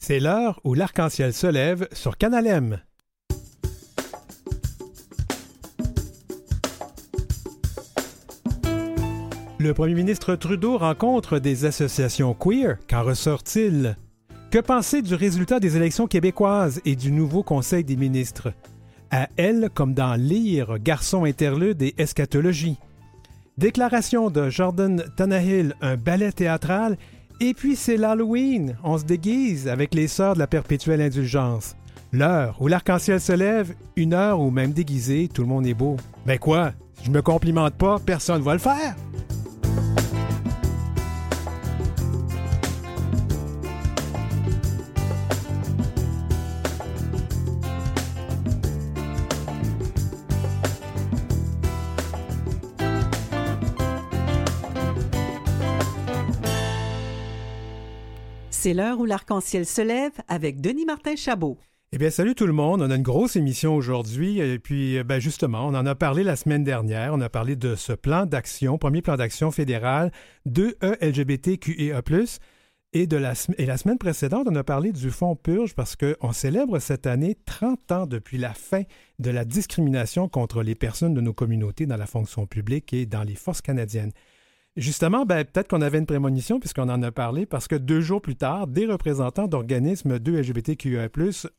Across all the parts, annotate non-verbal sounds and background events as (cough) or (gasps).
C'est l'heure où l'arc-en-ciel se lève sur Canal M. Le premier ministre Trudeau rencontre des associations queer. Qu'en ressort-il? Que penser du résultat des élections québécoises et du nouveau Conseil des ministres? À elle, comme dans Lire, Garçon interlude et Eschatologie. Déclaration de Jordan Tannehill, un ballet théâtral et puis c'est l'Halloween. On se déguise avec les sœurs de la perpétuelle indulgence. L'heure où l'arc-en-ciel se lève, une heure où même déguisé, tout le monde est beau. Ben quoi? Je me complimente pas, personne va le faire. C'est l'heure où l'arc-en-ciel se lève avec Denis Martin Chabot. Eh bien, salut tout le monde. On a une grosse émission aujourd'hui. Et puis, ben justement, on en a parlé la semaine dernière. On a parlé de ce plan d'action, premier plan d'action fédéral de LGBTQIA+. Et, de la, et la semaine précédente, on a parlé du Fonds Purge parce qu'on célèbre cette année 30 ans depuis la fin de la discrimination contre les personnes de nos communautés dans la fonction publique et dans les forces canadiennes. Justement, ben, peut-être qu'on avait une prémonition puisqu'on en a parlé parce que deux jours plus tard, des représentants d'organismes de LGBTQIA+,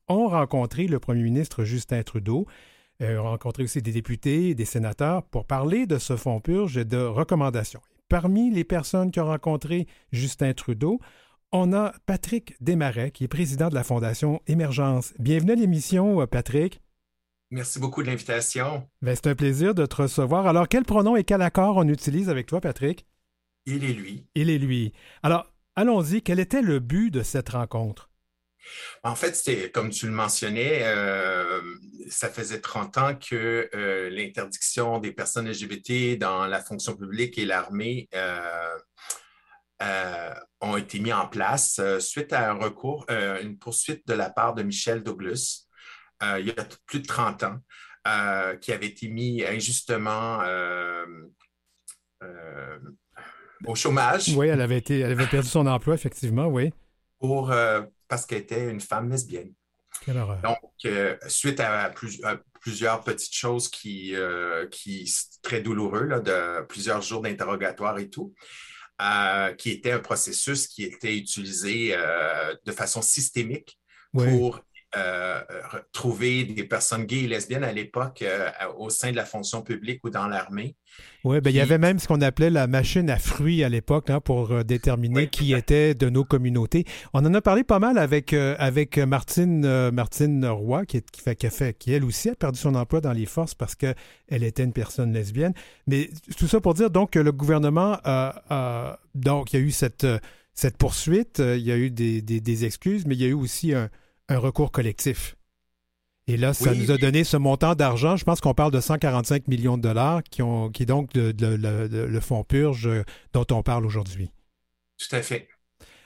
ont rencontré le premier ministre Justin Trudeau, euh, ont rencontré aussi des députés et des sénateurs pour parler de ce fonds purge et de recommandations. Parmi les personnes qui ont rencontré Justin Trudeau, on a Patrick Desmarais, qui est président de la Fondation Émergence. Bienvenue à l'émission, Patrick. Merci beaucoup de l'invitation. Ben, c'est un plaisir de te recevoir. Alors, quel pronom et quel accord on utilise avec toi, Patrick? Il et lui. Il et lui. Alors, allons-y. Quel était le but de cette rencontre? En fait, c'était, comme tu le mentionnais, euh, ça faisait 30 ans que euh, l'interdiction des personnes LGBT dans la fonction publique et l'armée euh, ont été mis en place suite à un recours, une poursuite de la part de Michel Douglas, il y a plus de 30 ans, qui avait été mis injustement au chômage. Oui, elle avait, été, elle avait perdu son emploi, effectivement, oui. Pour, euh, parce qu'elle était une femme lesbienne. Quelle horreur. Donc, euh, suite à, plusieurs petites choses qui, euh, qui très douloureux, là, de plusieurs jours d'interrogatoire et tout, qui était un processus qui était utilisé de façon systémique pour euh, trouver des personnes gays et lesbiennes à l'époque euh, au sein de la fonction publique ou dans l'armée. Oui, ben, il y avait même ce qu'on appelait la machine à fruits à l'époque hein, pour euh, déterminer qui était de nos communautés. On en a parlé pas mal avec, avec Martine, Martine Roy, qui, qui, fait, qui, fait, qui elle aussi a perdu son emploi dans les forces parce qu'elle était une personne lesbienne. Mais tout ça pour dire donc que le gouvernement a, donc il y a eu cette, cette poursuite, il y a eu des, des, des excuses, mais il y a eu aussi un un recours collectif. Et là, ça nous a donné ce montant d'argent. Je pense qu'on parle de 145 millions de dollars qui, ont, qui est donc le fonds purge euh, dont on parle aujourd'hui. Tout à fait.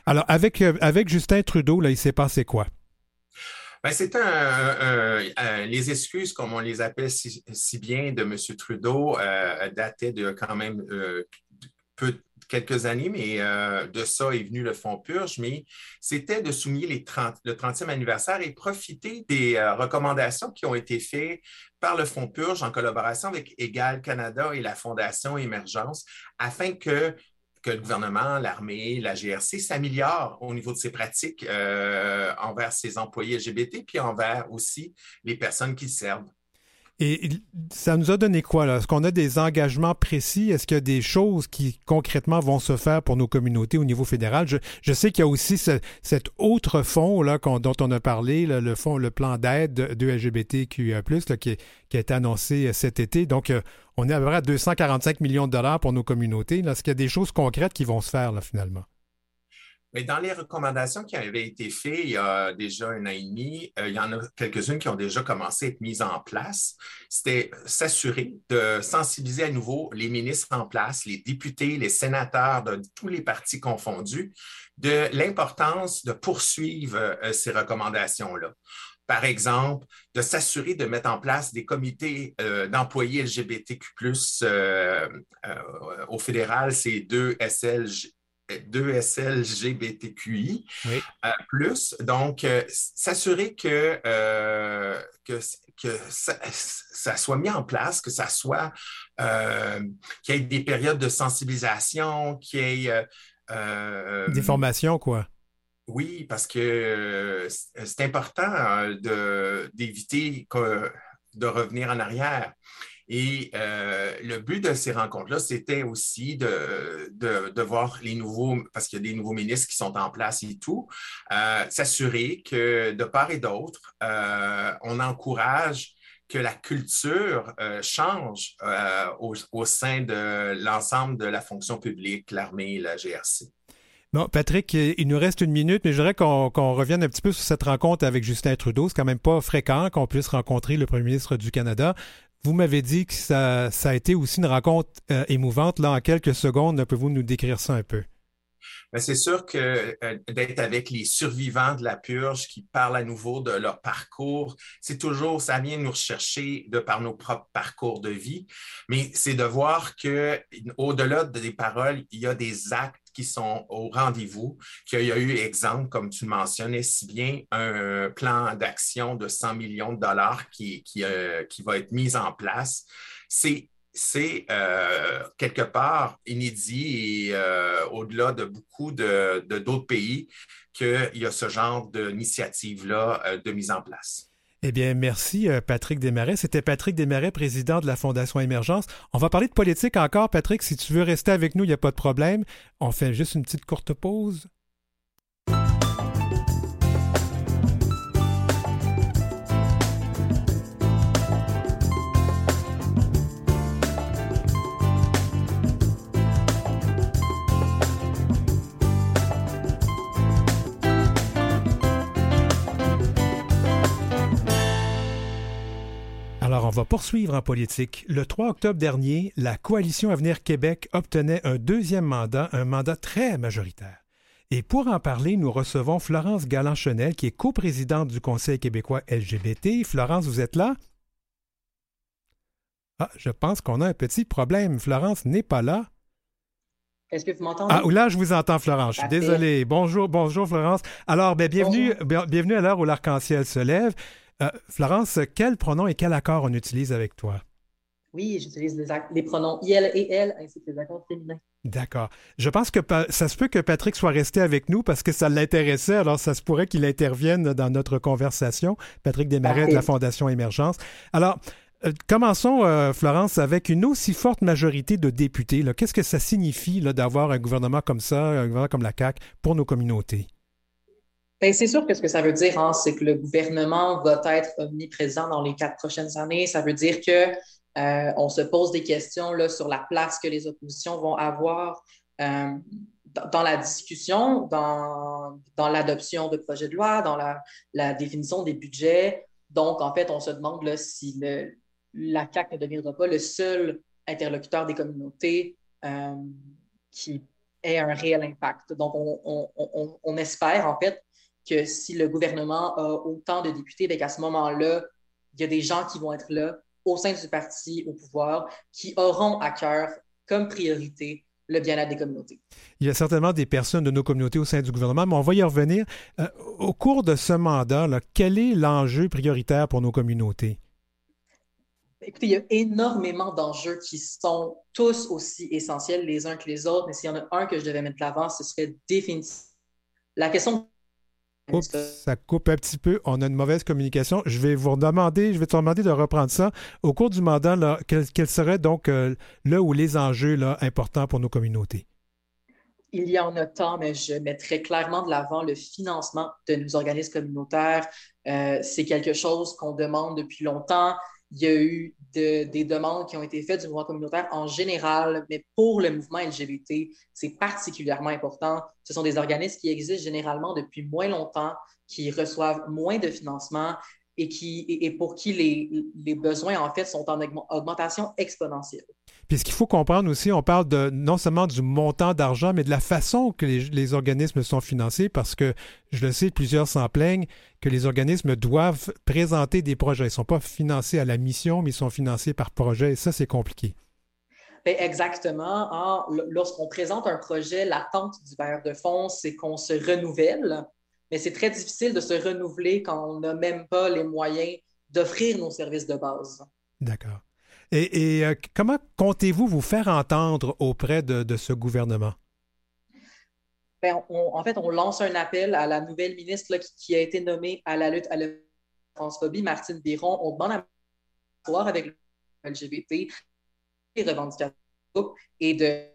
Alors, avec, euh, avec Justin Trudeau, là, il s'est passé quoi? Ben, c'est un, les excuses, comme on les appelle si, bien, de M. Trudeau, euh, dataient de quand même peu, quelques années, mais euh, de ça est venu le Fonds Purge, mais c'était de souligner les 30, le 30e anniversaire et profiter des euh, recommandations qui ont été faites par le Fonds Purge en collaboration avec Égal Canada et la Fondation Émergence afin que que le gouvernement, l'armée, la GRC s'améliorent au niveau de ses pratiques euh, envers ses employés LGBT, puis envers aussi les personnes qui servent. Et ça nous a donné quoi, là? Est-ce qu'on a des engagements précis? Est-ce qu'il y a des choses qui concrètement vont se faire pour nos communautés au niveau fédéral? Je, sais qu'il y a aussi cet autre fonds là, dont on a parlé, le fonds, le plan d'aide de LGBTQIA, qui, qui a été annoncé euh, cet été. Donc, euh, on est à peu près à 245 millions de dollars pour nos communautés. Est-ce qu'il y a des choses concrètes qui vont se faire là, finalement? Mais dans les recommandations qui avaient été faites il y a déjà un an et demi, euh, il y en a quelques-unes qui ont déjà commencé à être mises en place. C'était s'assurer de sensibiliser à nouveau les ministres en place, les députés, les sénateurs de tous les partis confondus, de l'importance de poursuivre euh, ces recommandations-là par exemple, de s'assurer de mettre en place des comités euh, d'employés LGBTQ, au fédéral, c'est deux SLG, 2SLGBTQI plus. Donc, s'assurer que, que, que ça, soit mis en place, que ça soit, qu'il y ait des périodes de sensibilisation, qu'il y ait... des formations, quoi. Oui, parce que c'est important d'éviter de revenir en arrière. Et euh, le but de ces rencontres-là, c'était aussi de, de, voir les nouveaux, parce qu'il y a des nouveaux ministres qui sont en place et tout, euh, s'assurer que de part et d'autre, euh, on encourage que la culture change au, au, sein de l'ensemble de la fonction publique, l'armée la GRC. Bon, Patrick, il nous reste une minute, mais je voudrais qu'on revienne un petit peu sur cette rencontre avec Justin Trudeau. C'est quand même pas fréquent qu'on puisse rencontrer le premier ministre du Canada. Vous m'avez dit que ça, a été aussi une rencontre euh, émouvante. Là, en quelques secondes, pouvez-vous nous décrire ça un peu? Ben, c'est sûr que euh, d'être avec les survivants de la purge qui parlent à nouveau de leur parcours, c'est toujours, ça vient nous rechercher de par nos propres parcours de vie, mais c'est de voir que au-delà des paroles, il y a des actes qui sont au rendez-vous, qu'il y a eu, exemple, comme tu mentionnais si bien, un plan d'action de 100 millions de dollars qui, euh, qui va être mis en place? C'est c'est euh, quelque part inédit et euh, au-delà de beaucoup de, d'autres pays qu'il y a ce genre d'initiative-là de mise en place. Eh bien, merci euh, Patrick Desmarais. C'était Patrick Desmarais, président de la Fondation Émergence. On va parler de politique encore, Patrick. Si tu veux rester avec nous, il n'y a pas de problème. On fait juste une petite courte pause. Va poursuivre en politique. Le 3 octobre dernier, la coalition Avenir Québec obtenait un deuxième mandat, un mandat très majoritaire. Et pour en parler, nous recevons Florence Galland-Chenel, qui est coprésidente du Conseil québécois LGBT. Florence, vous êtes là? Ah, je pense qu'on a un petit problème. Florence n'est pas là. Est-ce que vous m'entendez? Ah, là, je vous entends, Florence. Je suis désolé. Bonjour, bonjour, Florence. Alors, ben, bienvenue, bienvenue à l'heure où l'arc-en-ciel se lève. Euh, Florence, quel pronom et quel accord on utilise avec toi? Oui, j'utilise les, pronoms IL et elle ainsi que les accords féminins. D'accord. Je pense que ça se peut que Patrick soit resté avec nous parce que ça l'intéressait, alors ça se pourrait qu'il intervienne dans notre conversation. Patrick Desmarais de la Fondation Émergence. Alors, euh, commençons, euh, Florence, avec une aussi forte majorité de députés. Qu'est-ce que ça signifie d'avoir un gouvernement comme ça, un gouvernement comme la CAQ pour nos communautés? Ben, c'est sûr que ce que ça veut dire, hein, c'est que le gouvernement va être omniprésent dans les quatre prochaines années. Ça veut dire que euh, on se pose des questions là, sur la place que les oppositions vont avoir euh, dans la discussion, dans, dans l'adoption de projets de loi, dans la, définition des budgets. Donc, en fait, on se demande là, si le, la CAQ ne deviendra pas le seul interlocuteur des communautés euh, qui ait un réel impact. Donc, on, on, on espère, en fait, que si le gouvernement a autant de députés, ben, qu'à ce moment-là, il y a des gens qui vont être là au sein du parti au pouvoir qui auront à cœur comme priorité le bien-être des communautés. Il y a certainement des personnes de nos communautés au sein du gouvernement, mais on va y revenir. Euh, au cours de ce mandat, quel est l'enjeu prioritaire pour nos communautés? Écoutez, il y a énormément d'enjeux qui sont tous aussi essentiels les uns que les autres, mais s'il y en a un que je devais mettre l'avant, ce serait définitivement la question Oups, ça coupe un petit peu. On a une mauvaise communication. Je vais vous demander, je vais te demander de reprendre ça. Au cours du mandat, là, quel, serait donc euh, là où les enjeux là, importants pour nos communautés? Il y en a tant, mais je mettrais clairement de l'avant le financement de nos organismes communautaires. Euh, c'est quelque chose qu'on demande depuis longtemps. Il y a eu des demandes qui ont été faites du mouvement communautaire en général, mais pour le mouvement LGBT, c'est particulièrement important. Ce sont des organismes qui existent généralement depuis moins longtemps, qui reçoivent moins de financement et, qui, et pour qui les, les besoins, en fait, sont en augmentation exponentielle. Puis ce qu'il faut comprendre aussi, on parle de non seulement du montant d'argent, mais de la façon que les, organismes sont financés, parce que je le sais, plusieurs s'en plaignent que les organismes doivent présenter des projets. Ils ne sont pas financés à la mission, mais ils sont financés par projet, et ça, c'est compliqué. Ben, exactement. Lorsqu'on présente un projet, l'attente du bailleur de fonds, c'est qu'on se renouvelle, mais c'est très difficile de se renouveler quand on n'a même pas les moyens d'offrir nos services de base. D'accord. Et, euh, comment comptez-vous vous faire entendre auprès de, ce gouvernement? Ben, en fait, on lance un appel à la nouvelle ministre qui, a été nommée à la lutte à la transphobie, Martine Biron. On demande à voir avec le LGBT les revendications et de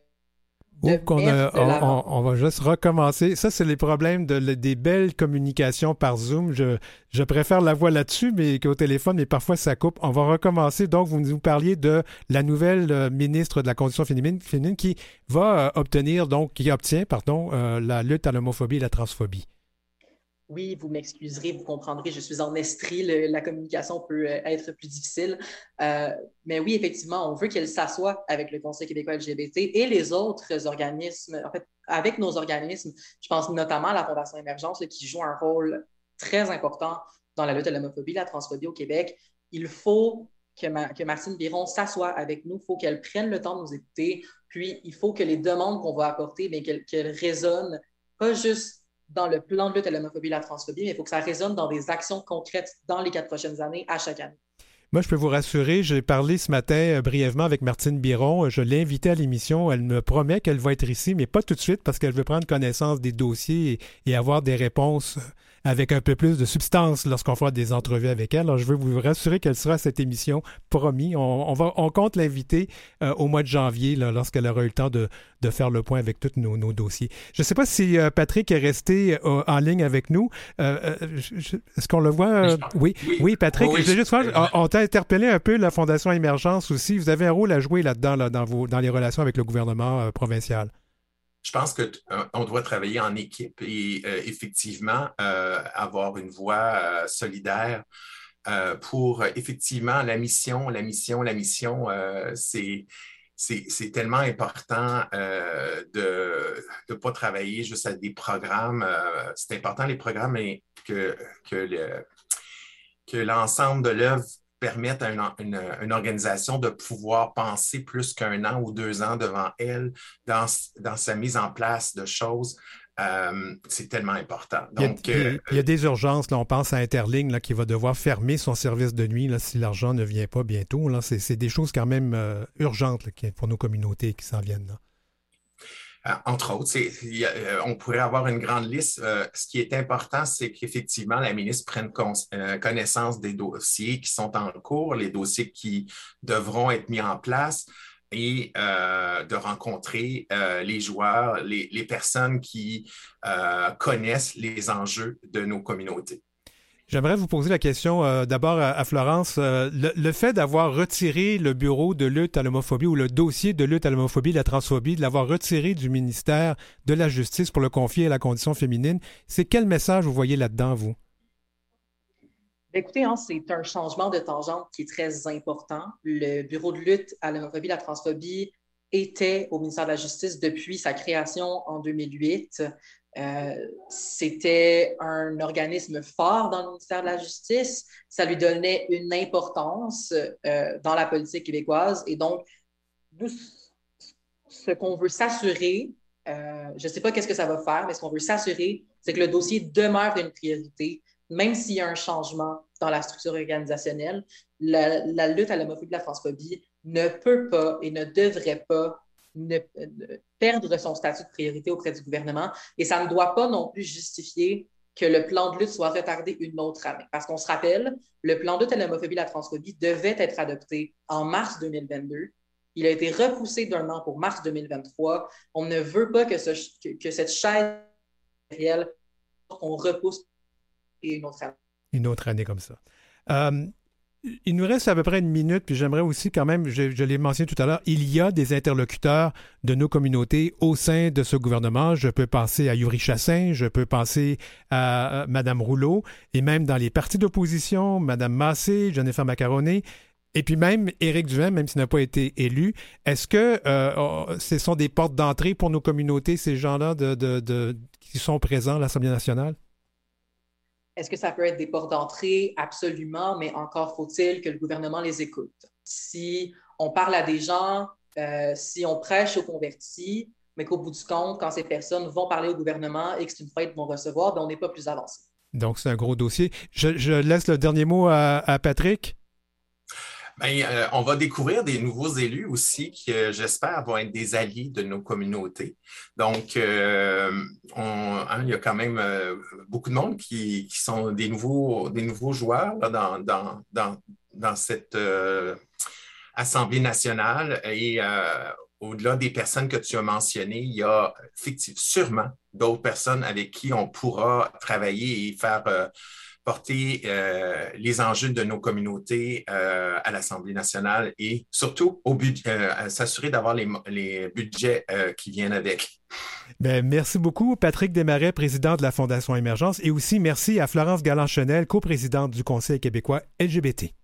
on, va juste recommencer. Ça, c'est les problèmes de, des belles communications par Zoom. Je, je préfère la voix là-dessus mais qu'au téléphone, mais parfois ça coupe. On va recommencer. Donc, vous nous parliez de la nouvelle euh, ministre de la Condition féminine, féminine qui va euh, obtenir, donc, qui obtient, pardon, euh, la lutte à l'homophobie et la transphobie. Oui, vous m'excuserez, vous comprendrez, je suis en estrie, la communication peut euh, être plus difficile. Euh, mais oui, effectivement, on veut qu'elle s'assoie avec le Conseil québécois LGBT et les autres organismes, en fait, avec nos organismes. Je pense notamment à la Fondation Émergence qui joue un rôle très important dans la lutte à l'homophobie, la transphobie au Québec. Il faut que, que Martine Biron s'assoie avec nous, il faut qu'elle prenne le temps de nous écouter, puis il faut que les demandes qu'on va apporter, qu'elles résonnent pas juste dans le plan de lutte à l'homophobie et la transphobie, mais il faut que ça résonne dans des actions concrètes dans les quatre prochaines années, à chaque année. Moi, je peux vous rassurer, j'ai parlé ce matin euh, brièvement avec Martine Biron. Je l'ai invitée à l'émission. Elle me promet qu'elle va être ici, mais pas tout de suite parce qu'elle veut prendre connaissance des dossiers et avoir des réponses avec un peu plus de substance lorsqu'on fera des entrevues avec elle. Alors, je veux vous rassurer qu'elle sera à cette émission, promis. On, va, on compte l'inviter euh, au mois de janvier, lorsqu'elle aura eu le temps de, de, faire le point avec tous nos, nos dossiers. Je ne sais pas si euh, Patrick est resté euh, en ligne avec nous. Est-ce qu'on le voit? Oui. oui. Patrick, je juste on, t'a interpellé un peu la Fondation Émergence aussi. Vous avez un rôle à jouer là-dedans, là, dans, vos, dans les relations avec le gouvernement provincial je pense qu'on euh, doit travailler en équipe et euh, effectivement euh, avoir une voix solidaire pour effectivement la mission, la mission, la mission, c'est c'est tellement important de ne pas travailler juste à des programmes. c'est important les programmes, mais que, que l'ensemble de l'œuvre permettre à une, organisation de pouvoir penser plus qu'un an ou deux ans devant elle dans, dans sa mise en place de choses. Euh, c'est tellement important. Donc, il, y a, euh, il, y a, des urgences. Là, on pense à Interling là, qui va devoir fermer son service de nuit là, si l'argent ne vient pas bientôt. C'est des choses quand même euh, urgentes pour nos communautés qui s'en viennent. Là. Euh, entre autres, euh, on pourrait avoir une grande liste. Euh, ce qui est important, c'est qu'effectivement, la ministre prenne connaissance des dossiers qui sont en cours, les dossiers qui devront être mis en place et de rencontrer les joueurs, les personnes qui connaissent les enjeux de nos communautés. J'aimerais vous poser la question euh, d'abord à, Florence. Euh, le, fait d'avoir retiré le bureau de lutte à l'homophobie ou le dossier de lutte à l'homophobie, la transphobie, de l'avoir retiré du ministère de la Justice pour le confier à la condition féminine, c'est quel message vous voyez là-dedans, vous? Écoutez, hein, c'est un changement de tangente qui est très important. Le bureau de lutte à l'homophobie, la transphobie était au ministère de la Justice depuis sa création en 2008. Euh, c'était un organisme fort dans le ministère de la Justice. Ça lui donnait une importance euh, dans la politique québécoise. Et donc, ce qu'on veut s'assurer, euh, je ne sais pas qu'est-ce que ça va faire, mais ce qu'on veut s'assurer, c'est que le dossier demeure une priorité, même s'il y a un changement dans la structure organisationnelle. La, lutte à l'homophobie et la transphobie ne peut pas et ne devrait pas perdre son statut de priorité auprès du gouvernement. Et ça ne doit pas non plus justifier que le plan de lutte soit retardé une autre année. Parce qu'on se rappelle, le plan de lutte à l'homophobie et la transphobie devait être adopté en mars 2022. Il a été repoussé d'un an pour mars 2023. On ne veut pas que, cette chaise réelle, on repousse une autre année. Une autre année comme ça. Euh, il nous reste à peu près une minute, puis j'aimerais aussi quand même, je, l'ai mentionné tout à l'heure, il y a des interlocuteurs de nos communautés au sein de ce gouvernement. Je peux penser à Yuri Chassin, je peux penser à Mme Rouleau, et même dans les partis d'opposition, Mme Massé, Jennifer Macaroni, et puis même Éric Duhaime, même s'il n'a pas été élu. Est-ce que euh, oh, ce sont des portes d'entrée pour nos communautés, ces gens-là qui sont présents à l'Assemblée nationale? Est-ce que ça peut être des portes d'entrée? Absolument, mais encore faut-il que le gouvernement les écoute. Si on parle à des gens euh, si on prêche aux convertis, mais qu'au bout du compte, quand ces personnes vont parler au gouvernement et que c'est une fête qu'ils vont recevoir, ben, on n'est pas plus avancé. Donc, c'est un gros dossier. Je, laisse le dernier mot à Patrick. Bien, euh, on va découvrir des nouveaux élus aussi qui, euh, j'espère, vont être des alliés de nos communautés. Donc, euh, hein, il y a quand même beaucoup de monde qui, sont des nouveaux, des nouveaux joueurs dans, dans, cette Assemblée nationale. Et au-delà des personnes que tu as mentionnées, il y a sûrement d'autres personnes avec qui on pourra travailler et faire porter euh, les enjeux de nos communautés euh, à l'Assemblée nationale et surtout au euh, s'assurer d'avoir les, budgets qui viennent avec. Bien, merci beaucoup, Patrick Desmarais, président de la Fondation Émergence, et aussi merci à Florence Galland-Chenel, coprésidente du Conseil québécois LGBT.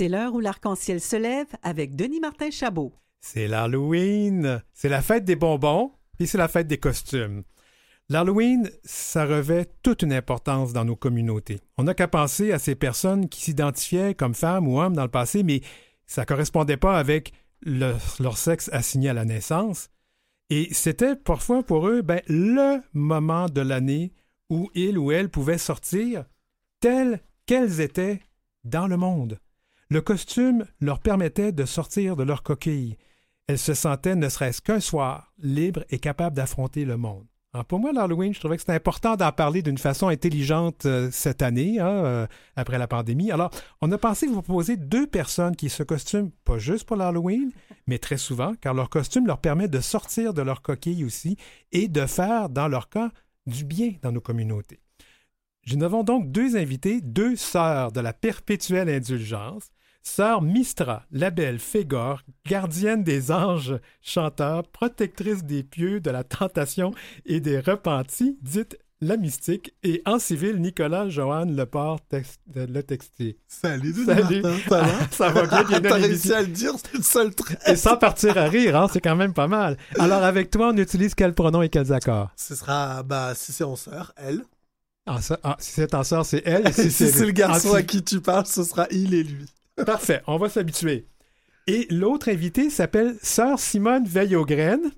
C'est l'heure où l'arc-en-ciel se lève avec Denis Martin Chabot. C'est l'Halloween. C'est la fête des bonbons, puis c'est la fête des costumes. L'Halloween, ça revêt toute une importance dans nos communautés. On n'a qu'à penser à ces personnes qui s'identifiaient comme femmes ou hommes dans le passé, mais ça ne correspondait pas avec leur sexe assigné à la naissance. Et c'était parfois pour eux ben, le moment de l'année où ils ou elles pouvaient sortir telles qu'elles étaient dans le monde. Le costume leur permettait de sortir de leur coquille. Elles se sentaient, ne serait-ce qu'un soir, libres et capables d'affronter le monde. pour moi, l'Halloween, je trouvais que c'était important d'en parler d'une façon intelligente euh, cette année, hein, euh, après la pandémie. Alors, on a pensé vous proposer deux personnes qui se costument pas juste pour l'Halloween, mais très souvent, car leur costume leur permet de sortir de leur coquille aussi et de faire, dans leur cas, du bien dans nos communautés. Nous avons donc deux invités, deux sœurs de la perpétuelle indulgence, Sœur Mistra, la belle Fégor, gardienne des anges chanteurs, protectrice des pieux, de la tentation et des repentis, dite la mystique, et en civil, Nicolas Joanne Leport, le textier. Salut, Salut. Martin, ça va? ça va bien, bien (laughs) T'as réussi à le dire, c'est le seul trait. Et sans partir à rire, hein, c'est quand même pas mal. Alors, avec toi, on utilise quel pronom et quels accords? Ce sera, bah, si c'est en sœur, elle. Ah, ah, si c'est en sœur, c'est elle. (laughs) si, c'est le garçon à qui tu parles, ce sera il et lui. Parfait, on va s'habituer. Et l'autre invité s'appelle Sœur Simone graines.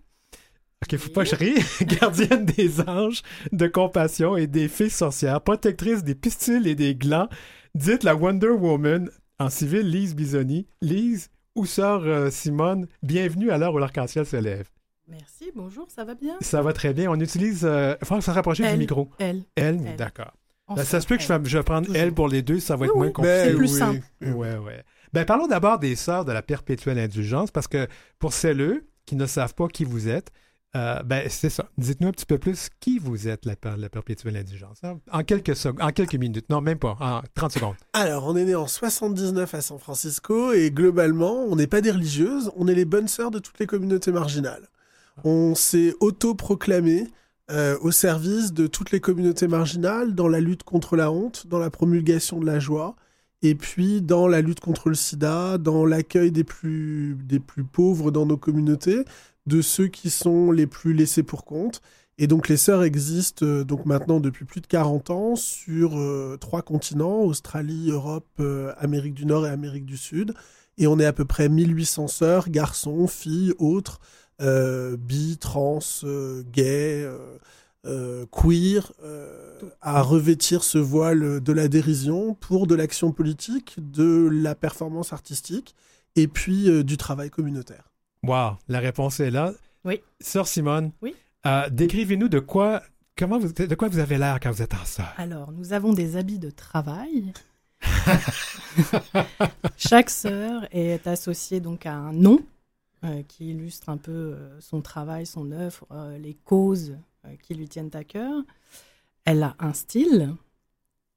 Ok, faut pas que je rie. (laughs) Gardienne des anges de compassion et des fées sorcières, protectrice des pistils et des glands, Dites la Wonder Woman en civil Lise Bisoni. Lise ou Sœur euh, Simone, bienvenue à l'heure où l'arc-en-ciel se lève. Merci, bonjour, ça va bien? Ça va très bien. On utilise. Euh, il faut se rapprocher du micro. Elle. Elle, d'accord. Ben, ça se peut que je, vais prendre elle pour les deux, ça va être moins compliqué. C'est plus simple. Ouais, ouais. Ben, parlons d'abord des sœurs de la perpétuelle indulgence, parce que pour celles qui ne savent pas qui vous êtes, euh, ben, c'est ça. Dites-nous un petit peu plus qui vous êtes, la, la perpétuelle indulgence. Hein? En quelques, en quelques minutes. Non, même pas. En 30 secondes. Alors, on est né en 79 à San Francisco et globalement, on n'est pas des religieuses, on est les bonnes sœurs de toutes les communautés marginales. On s'est autoproclamé euh, au service de toutes les communautés marginales dans la lutte contre la honte, dans la promulgation de la joie, et puis dans la lutte contre le sida, dans l'accueil des plus, pauvres dans nos communautés, de ceux qui sont les plus laissés pour compte. Et donc les sœurs existent euh, donc maintenant depuis plus de 40 ans sur euh, trois continents, Australie, Europe, Amérique du Nord et Amérique du Sud. Et on est à peu près 1800 sœurs, garçons, filles, autres, bi, trans, euh, gay, euh, queer, à revêtir ce voile de la dérision pour de l'action politique, de la performance artistique et puis du travail communautaire. Wow, la réponse est là. Oui. Sœur Simone, oui. décrivez-nous de quoi, comment vous, de quoi vous avez l'air quand vous êtes en sœur. Alors, nous avons des habits de travail. (laughs) Chaque sœur est associée donc à un nom euh, qui illustre un peu euh, son travail, son œuvre, euh, les causes qui lui tiennent à cœur. Elle a un style.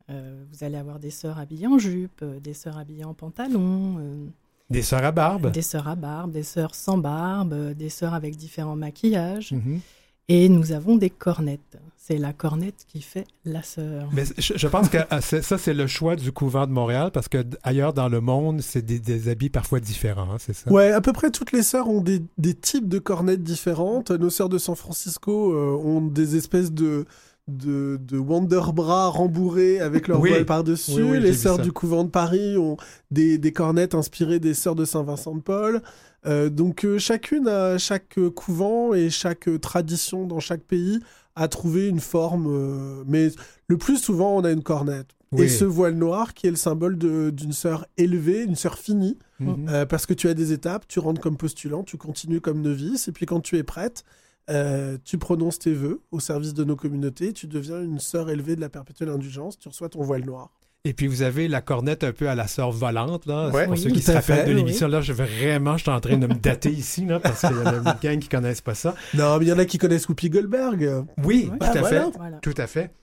vous allez avoir des sœurs habillées en jupe, des sœurs habillées en pantalon. des sœurs à barbe. Des sœurs à barbe, des sœurs sans barbe, des sœurs avec différents maquillages. Mhm. Et nous avons des cornettes. c'est la cornette qui fait la sœur. Mais je, pense que ah, ça, c'est le choix du couvent de Montréal parce que ailleurs dans le monde, c'est des, habits parfois différents, hein, c'est ça? Ouais, à peu près toutes les sœurs ont des, types de cornettes différentes. Nos sœurs de San Francisco euh, ont des espèces de de, de Wonderbra rembourrés avec leur voile par-dessus. les sœurs du couvent de Paris ont des, des cornettes inspirées des sœurs de Saint-Vincent de Paul. Euh, donc euh, chacune, a, chaque couvent et chaque tradition dans chaque pays a trouvé une forme. Euh, mais le plus souvent, on a une cornette. Et ce voile noir qui est le symbole d'une sœur élevée, une sœur finie, mhm. parce que tu as des étapes, tu rentres comme postulant, tu continues comme novice, et puis quand tu es prête, euh, tu prononces tes vœux au service de nos communautés, tu deviens une sœur élevée de la perpétuelle indulgence, tu reçois ton voile noir. Et puis vous avez la cornette un peu à la sœur volante, là. pour ceux qui se rappellent de l'émission, là, je vais vraiment, je suis en train de me dater ici, là, parce qu'il y a une gang qui connaissent pas ça. (laughs) Non, mais il y en a qui connaissent Whoopi Goldberg. Oui, tout à fait. Tout à fait.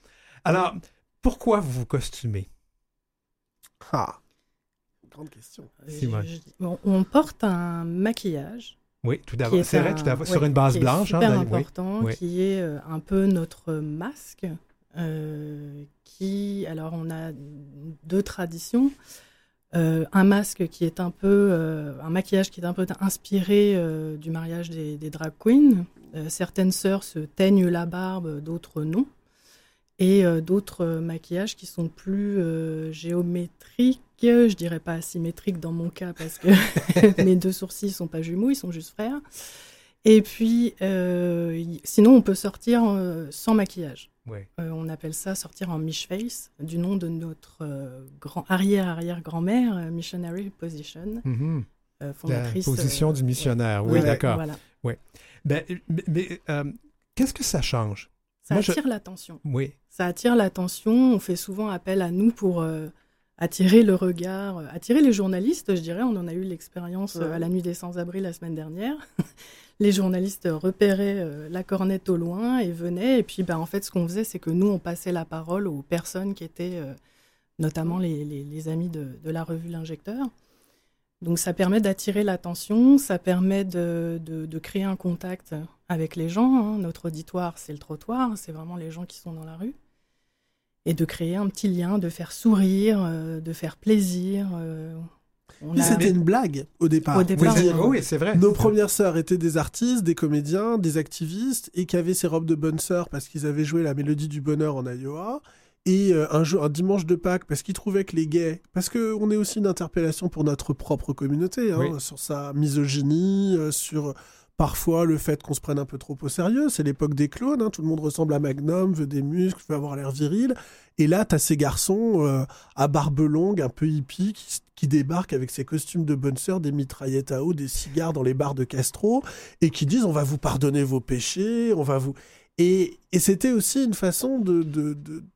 Alors, pourquoi vous vous costumez? Ah, grande question. on porte un maquillage oui, tout d'abord. C'est vrai, tout d'abord. Sur une base blanche. Hein, super important, qui est euh, un peu notre masque. Euh, qui, alors, on a deux traditions. Euh, un masque qui est un peu, un maquillage qui est un peu inspiré du mariage des, des drag queens. certaines sœurs se teignent la barbe, d'autres non et d'autres maquillages qui sont plus euh, je dirais pas asymétriques dans mon cas parce que (laughs) mes deux sourcils sont pas jumeaux, ils sont juste frères. Et puis, sinon, on peut sortir sans maquillage. on appelle ça sortir en mish face, du nom de notre grand arrière-arrière-grand-mère, Missionary Position. Mm-hmm. fondatrice, La position du missionnaire, oui, d'accord. Voilà. Ouais. Ben, mais qu'est-ce que ça change? Ça attire l'attention. Oui. Ça attire l'attention. On fait souvent appel à nous pour euh, attirer le regard, euh, attirer les journalistes, je dirais. On en a eu l'expérience euh, à la nuit des sans-abri la semaine dernière. (laughs) les journalistes repéraient la cornette au loin et venaient. Et puis, ben, en fait, ce qu'on faisait, c'est que nous, on passait la parole aux personnes qui étaient, notamment les, les, amis de, de, la revue L'Injecteur. Donc ça permet d'attirer l'attention, ça permet de, de, créer un contact avec les gens. Hein. Notre auditoire, c'est le trottoir, c'est vraiment les gens qui sont dans la rue. Et de créer un petit lien, de faire sourire, euh, de faire plaisir. Euh, C'était une blague au départ. Au départ oui, c'est vrai. Nos premières sœurs étaient des artistes, des comédiens, des activistes, et qui avaient ces robes de bonnes sœurs parce qu'ils avaient joué la mélodie du bonheur en Iowa. Et euh, un, jour, un dimanche de Pâques, parce qu'ils trouvaient que les gays, parce qu'on est aussi une interpellation pour notre propre communauté, hein, sur sa misogynie, euh, sur parfois le fait qu'on se prenne un peu trop au sérieux. C'est l'époque des clones, hein, tout le monde ressemble à Magnum, veut des muscles, veut avoir l'air viril. Et là, tu as ces garçons euh, à barbe longue, un peu hippie, qui, débarquent avec ces costumes de bonne sœur, des mitraillettes à eau, des cigares dans les bars de Castro, et qui disent on va vous pardonner vos péchés, on va vous... Et, c'était aussi une façon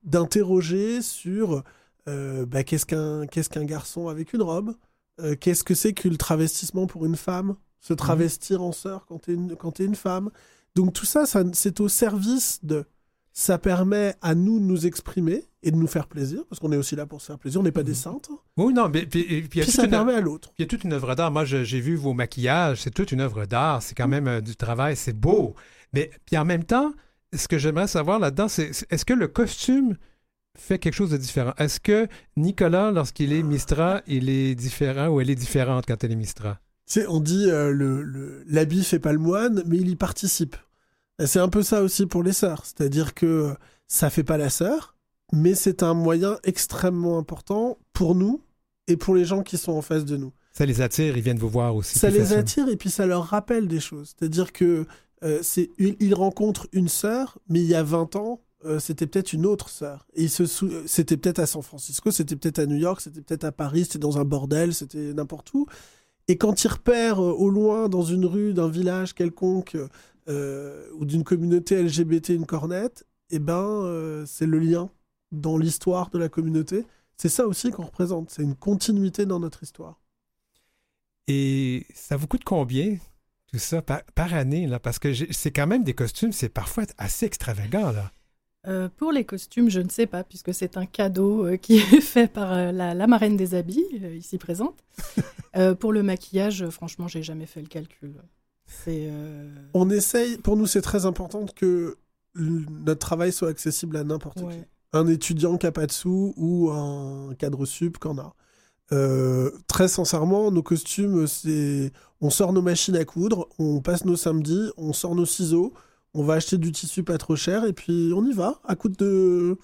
d'interroger de, sur euh, bah, qu'est-ce qu'un garçon avec une robe? Euh, Qu'est-ce que c'est que le travestissement pour une femme? Se mhm. travestir en sœur quand tu es, une femme Donc tout ça, c'est au service de... Ça permet à nous de nous exprimer et de nous faire plaisir, parce qu'on est aussi là pour se faire plaisir, on n'est pas des mhm. saintes. Oui, non, mais puis, puis, ça permet à l'autre. Il y a toute une œuvre d'art. Moi, j'ai vu vos maquillages, c'est toute une œuvre d'art. C'est quand même euh, du travail, c'est beau. Mais puis en même temps, ce que j'aimerais savoir là-dedans, c'est est-ce que le costume fait quelque chose de différent? Est-ce que Nicolas, lorsqu'il est (gasps) Mistra, il est différent ou elle est différente quand elle est Mistra? Sais, on dit euh, le, l'habit fait pas le moine, mais il y participe. c'est un peu ça aussi pour les sœurs. C'est-à-dire que ça fait pas la sœur, mais c'est un moyen extrêmement important pour nous et pour les gens qui sont en face de nous. Ça les attire, ils viennent vous voir aussi. Ça les attire et puis ça leur rappelle des choses. C'est-à-dire que euh, c'est il rencontre une sœur, mais il y a 20 ans, euh, c'était peut-être une autre sœur. Et c'était peut-être à San Francisco, c'était peut-être à New York, c'était peut-être à Paris, c'était dans un bordel, c'était n'importe où. Et quand il repère euh, au loin, dans une rue d'un village quelconque ou d'une communauté LGBT une cornette, eh ben, c'est le lien dans l'histoire de la communauté. C'est ça aussi qu'on représente, c'est une continuité dans notre histoire. Et ça vous coûte combien tout ça par, année, là, parce que c'est quand même des costumes, c'est parfois assez extravagant, là. Euh, pour les costumes, je ne sais pas, puisque c'est un cadeau euh, qui (laughs) est fait par euh, la, marraine des habits, ici présente. (laughs) pour le maquillage, franchement, j'ai jamais fait le calcul. On essaye, pour nous, c'est très important que notre travail soit accessible à n'importe Ouais. qui. Un étudiant qui n'a pas de sous ou un cadre sup qu'on a. Euh, très sincèrement, nos costumes, c'est on sort nos machines à coudre, on passe nos samedis, on sort nos ciseaux, on va acheter du tissu pas trop cher et puis on y va à coup de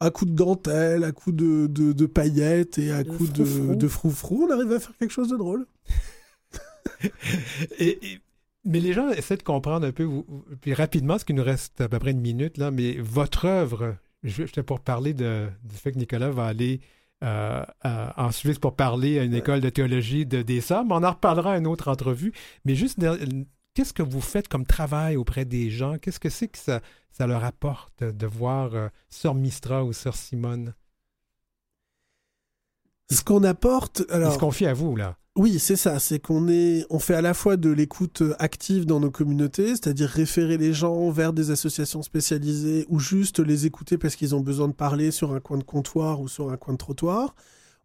à coup de dentelle, à coup de, de, de paillettes et à De coup de, froufrou. de froufrou, on arrive à faire quelque chose de drôle. (laughs) Et- et- mais les gens essaient de comprendre un peu, vous- puis rapidement, parce qu'il nous reste à peu près une minute, là, mais votre œuvre, je- j'étais pour parler de, du fait que Nicolas va aller euh, à- en Suisse pour parler à une école de théologie de, des Sommes. On en reparlera à une autre entrevue. Mais juste, qu'est-ce que vous faites comme travail auprès des gens? Qu'est-ce que c'est que ça, ça leur apporte de voir euh, Sœur Mistra ou Sœur Simone? Ce qu'on apporte, Ils alors se confient à vous, là. Oui, c'est ça. C'est qu'on est, on fait à la fois de l'écoute euh, active dans nos communautés, c'est-à-dire référer les gens vers des associations spécialisées ou juste les écouter parce qu'ils ont besoin de parler sur un coin de comptoir ou sur un coin de trottoir.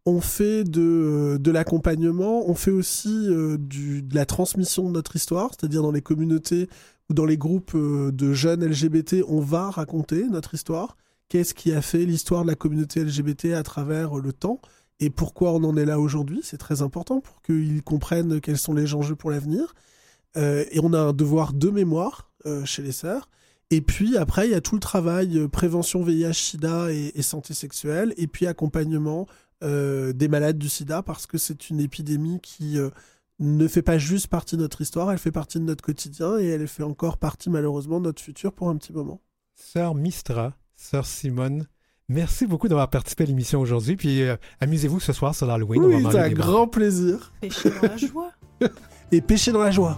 On fait de, euh, de l'accompagnement, on fait aussi euh, de la transmission de notre histoire, c'est-à-dire dans les communautés ou dans les groupes euh, de jeunes LGBT, on va raconter notre histoire. Qu'est-ce qui a fait l'histoire de la communauté LGBT à travers le temps et pourquoi on en est là aujourd'hui? C'est très important pour qu'ils comprennent quels sont les enjeux pour l'avenir. Et on a un devoir de mémoire chez les sœurs. Et puis après, il y a tout le travail prévention VIH-Sida et, et santé sexuelle, et puis accompagnement euh, des malades du sida, parce que c'est une épidémie qui euh, ne fait pas juste partie de notre histoire, elle fait partie de notre quotidien, et elle fait encore partie malheureusement de notre futur pour un petit moment. Sœur Mistra, Sœur Simone, merci beaucoup d'avoir participé à l'émission aujourd'hui. Puis euh, amusez-vous ce soir sur l'Halloween. oui, c'est un grand plaisir. Pêcher dans la joie. (laughs) Et pêcher dans la joie.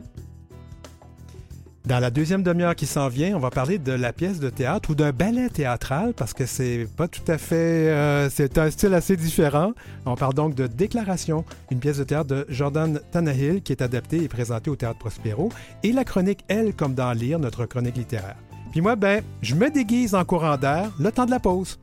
Dans la deuxième demi-heure qui s'en vient, on va parler de la pièce de théâtre ou d'un ballet théâtral parce que c'est pas tout à fait. euh, c'est un style assez différent. On parle donc de Déclaration, une pièce de théâtre de Jordan Tannehill qui est adaptée et présentée au Théâtre Prospero et la chronique Elle comme dans Lire, notre chronique littéraire. Puis moi, ben, je me déguise en courant d'air le temps de la pause.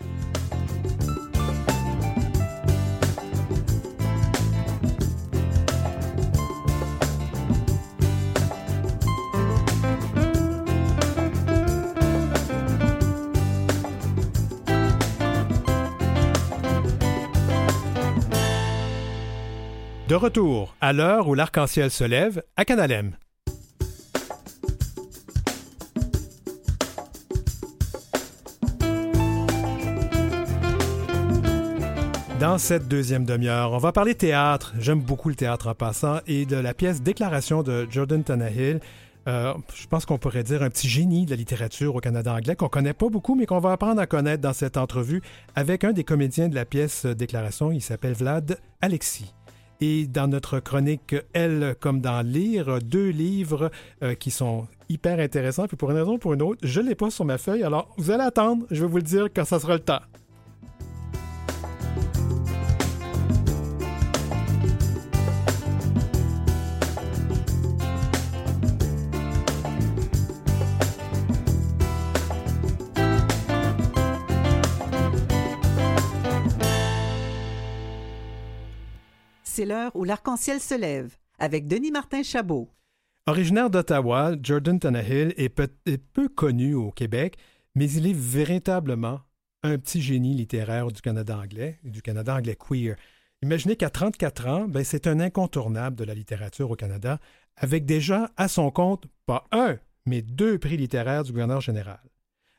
De retour à l'heure où l'arc-en-ciel se lève à Canalem. Dans cette deuxième demi-heure, on va parler théâtre. J'aime beaucoup le théâtre en passant et de la pièce Déclaration de Jordan Tannehill. Euh, je pense qu'on pourrait dire un petit génie de la littérature au Canada anglais qu'on connaît pas beaucoup, mais qu'on va apprendre à connaître dans cette entrevue avec un des comédiens de la pièce Déclaration. Il s'appelle Vlad Alexis. Et dans notre chronique Elle comme dans Lire, deux livres euh, qui sont hyper intéressants. Puis pour une raison ou pour une autre, je ne l'ai pas sur ma feuille. Alors, vous allez attendre. Je vais vous le dire quand ça sera le temps. C'est l'heure où l'arc-en-ciel se lève avec Denis Martin Chabot. Originaire d'Ottawa, Jordan Tannehill est peu, connu au Québec, mais il est véritablement un petit génie littéraire du Canada anglais, du Canada anglais queer. Imaginez qu'à 34 ans, ben, c'est un incontournable de la littérature au Canada, avec déjà à son compte pas un, mais deux prix littéraires du gouverneur général.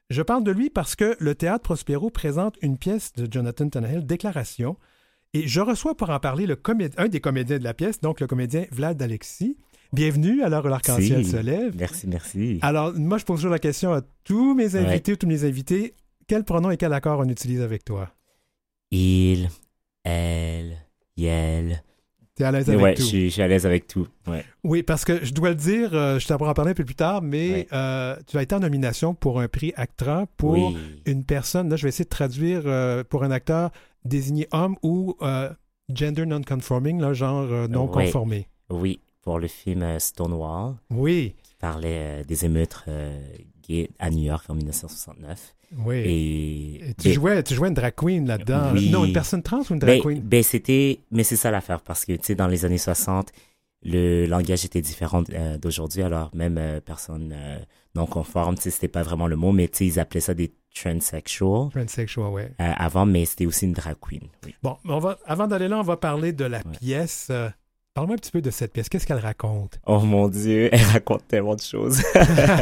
Je parle de lui parce que le Théâtre Prospero présente une pièce de Jonathan Tannehill, Déclaration, et je reçois pour en parler le un des comédiens de la pièce, donc le comédien Vlad Alexis. Bienvenue à l'heure où l'arc-en-ciel se lève. Merci, merci. Alors, moi, je pose toujours la question à tous mes invités, tous mes invités, quel pronom et quel accord on utilise avec toi? Il, elle, yel, Tu es à l'aise avec ouais, tout. je suis, je suis à l'aise avec tout. Ouais. Oui, parce que je dois le dire, euh, je t'apprends en parler un peu plus tard, mais Ouais. euh, tu as été en nomination pour un prix Actra pour Oui. une personne. Là, je vais essayer de traduire euh, pour un acteur désigné homme ou euh, gender non-conforming, là, genre euh, non conformé. Oui, pour le film euh, Stonewall, Oui, qui parlait des émeutes gays à New York en 1969. oui. Et, Et tu, ben- jouais, tu jouais une drag queen là-dedans. Oui. Non, une personne trans ou une drag Ben, queen? ben, c'était, mais c'est ça l'affaire parce que tu sais dans les années 60, le langage était différent euh, d'aujourd'hui. Alors même euh, personne euh, non conforme, tu sais, c'était pas vraiment le mot, mais tu sais ils appelaient ça des transsexuals Transsexual, ouais. euh, avant, mais c'était aussi une drag queen. Oui. Bon, on va, avant d'aller là, on va parler de la Ouais. pièce. Euh, Parle-moi un petit peu de cette pièce. Qu'est-ce qu'elle raconte? Oh mon dieu, (laughs) elle raconte tellement de choses.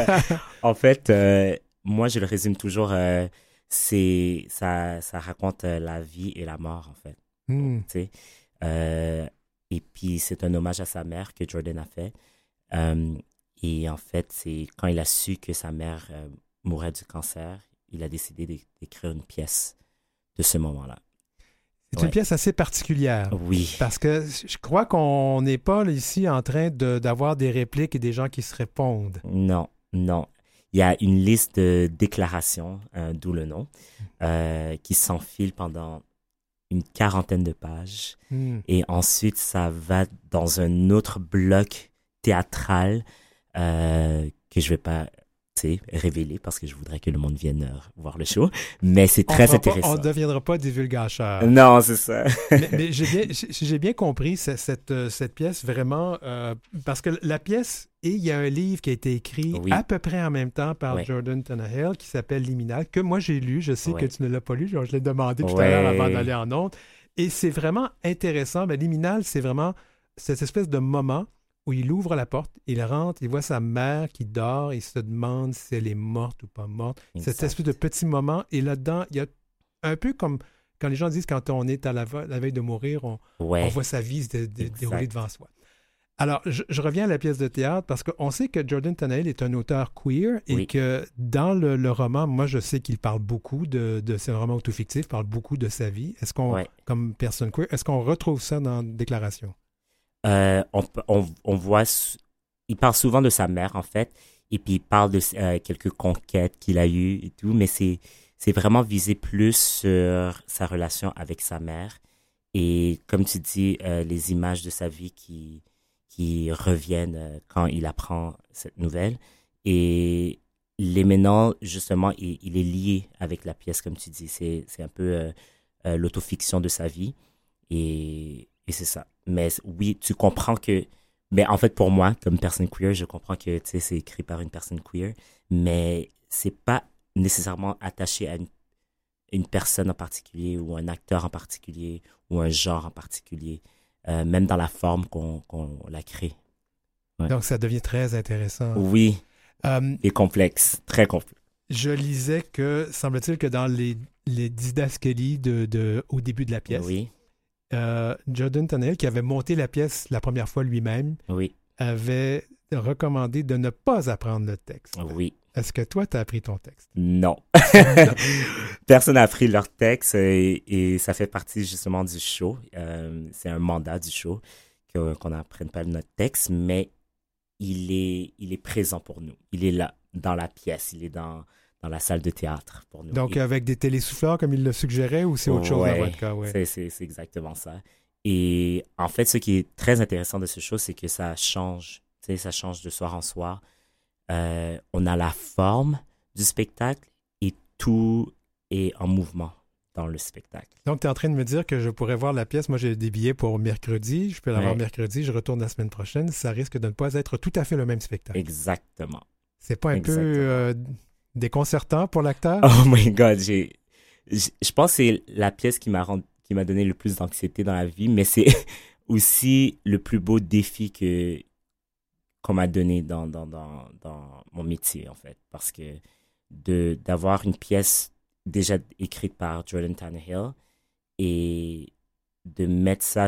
(laughs) en fait, euh, moi je le résume toujours. euh, c'est ça, ça raconte la vie et la mort en fait. Hmm. tu sais. Et puis, c'est un hommage à sa mère que Jordan a fait. Et en fait, c'est quand il a su que sa mère euh, mourait du cancer, il a décidé d'é- d'écrire une pièce de ce moment-là. C'est une pièce assez particulière. Oui. Parce que je crois qu'on n'est pas ici en train de- d'avoir des répliques et des gens qui se répondent. Non, non. Il y a une liste de déclarations, euh, d'où le nom, euh, qui s'enfile pendant une quarantaine de pages. Hmm. Et ensuite, ça va dans un autre bloc théâtral euh, que je vais pas révéler parce que je voudrais que le monde vienne euh, voir le show. Mais c'est On très pas- intéressant. on ne deviendra pas divulgateur. Non, c'est ça. mais mais j'ai bien, compris cette, euh, cette pièce vraiment euh, parce que la pièce et il y a un livre qui a été écrit Oui. à peu près en même temps par Ouais. Jordan Tannehill qui s'appelle Liminal que moi j'ai lu. Je sais Ouais. que tu ne l'as pas lu. genre, Je l'ai demandé tout à l'heure avant d'aller en ondes. Et c'est vraiment intéressant. Mais Liminal, c'est vraiment cette espèce de moment où il ouvre la porte, il rentre, il voit sa mère qui dort, il se demande si elle est morte ou pas morte. Cette Exact. espèce de petit moment. Et là-dedans, il y a un peu comme quand les gens disent quand on est à la, ve- la veille de mourir, on, Ouais. on voit sa vie se dérouler devant soi. Alors, je, je reviens à la pièce de théâtre parce qu'on sait que Jordan Tannehill est un auteur queer et Oui. que dans le, le roman, moi, je sais qu'il parle beaucoup de, de c'est un roman autofictif, parle beaucoup de sa vie. Est-ce qu'on, Ouais. comme personne queer, est-ce qu'on retrouve ça dans Déclaration? Euh, on, voit, il parle souvent de sa mère en fait, et puis il parle de euh, quelques conquêtes qu'il a eues et tout, mais c'est vraiment visé plus sur sa relation avec sa mère et comme tu dis, euh, les images de sa vie qui reviennent quand il apprend cette nouvelle et les justement il, il est lié avec la pièce comme tu dis, c'est un peu l'autofiction de sa vie et c'est ça. Mais oui, tu comprends que. Mais en fait, pour moi, comme personne queer, je comprends que tu sais, c'est écrit par une personne queer, mais c'est pas nécessairement attaché à une, une personne en particulier ou un acteur en particulier ou un genre en particulier, euh, même dans la forme qu'on la crée. Ouais. Donc, ça devient très intéressant. Oui, Euh, et complexe, très complexe. je lisais que, semble-t-il, que dans les, les didascalies de, de, au début de la pièce, Oui, euh, Jordan Tannehill, qui avait monté la pièce la première fois lui-même, oui, avait recommandé de ne pas apprendre le texte. oui. Est-ce que toi, tu as appris ton texte? Non. (laughs) Personne n'a appris leur texte et, et ça fait partie justement du show. Euh, c'est un mandat du show qu'on n'apprenne pas notre texte, mais il est, il est présent pour nous. Il est là, dans la pièce, il est dans, dans la salle de théâtre pour nous. Donc, avec des télésouffleurs, comme il le suggérait, ou c'est autre chose dans Ouais, votre cas? Ouais. c'est- exactement ça. Et en fait, ce qui est très intéressant de ce show, c'est que ça change. Ça change de soir en soir. Euh, on a la forme du spectacle et tout est en mouvement dans le spectacle. Donc, tu es en train de me dire que je pourrais voir la pièce. Moi, j'ai des billets pour mercredi. Je peux l'avoir Ouais. mercredi. Je retourne la semaine prochaine. Ça risque de ne pas être tout à fait le même spectacle. Exactement. C'est pas un Exactement. peu euh, déconcertant pour l'acteur? Oh my god, j'ai, je pense que c'est la pièce qui m'a rend- qui m'a donné le plus d'anxiété dans la vie, mais c'est (laughs) aussi le plus beau défi que qu'on m'a donné dans, dans, dans, dans mon métier en fait, parce que de d'avoir une pièce déjà écrite par Jordan Tannehill et de mettre ça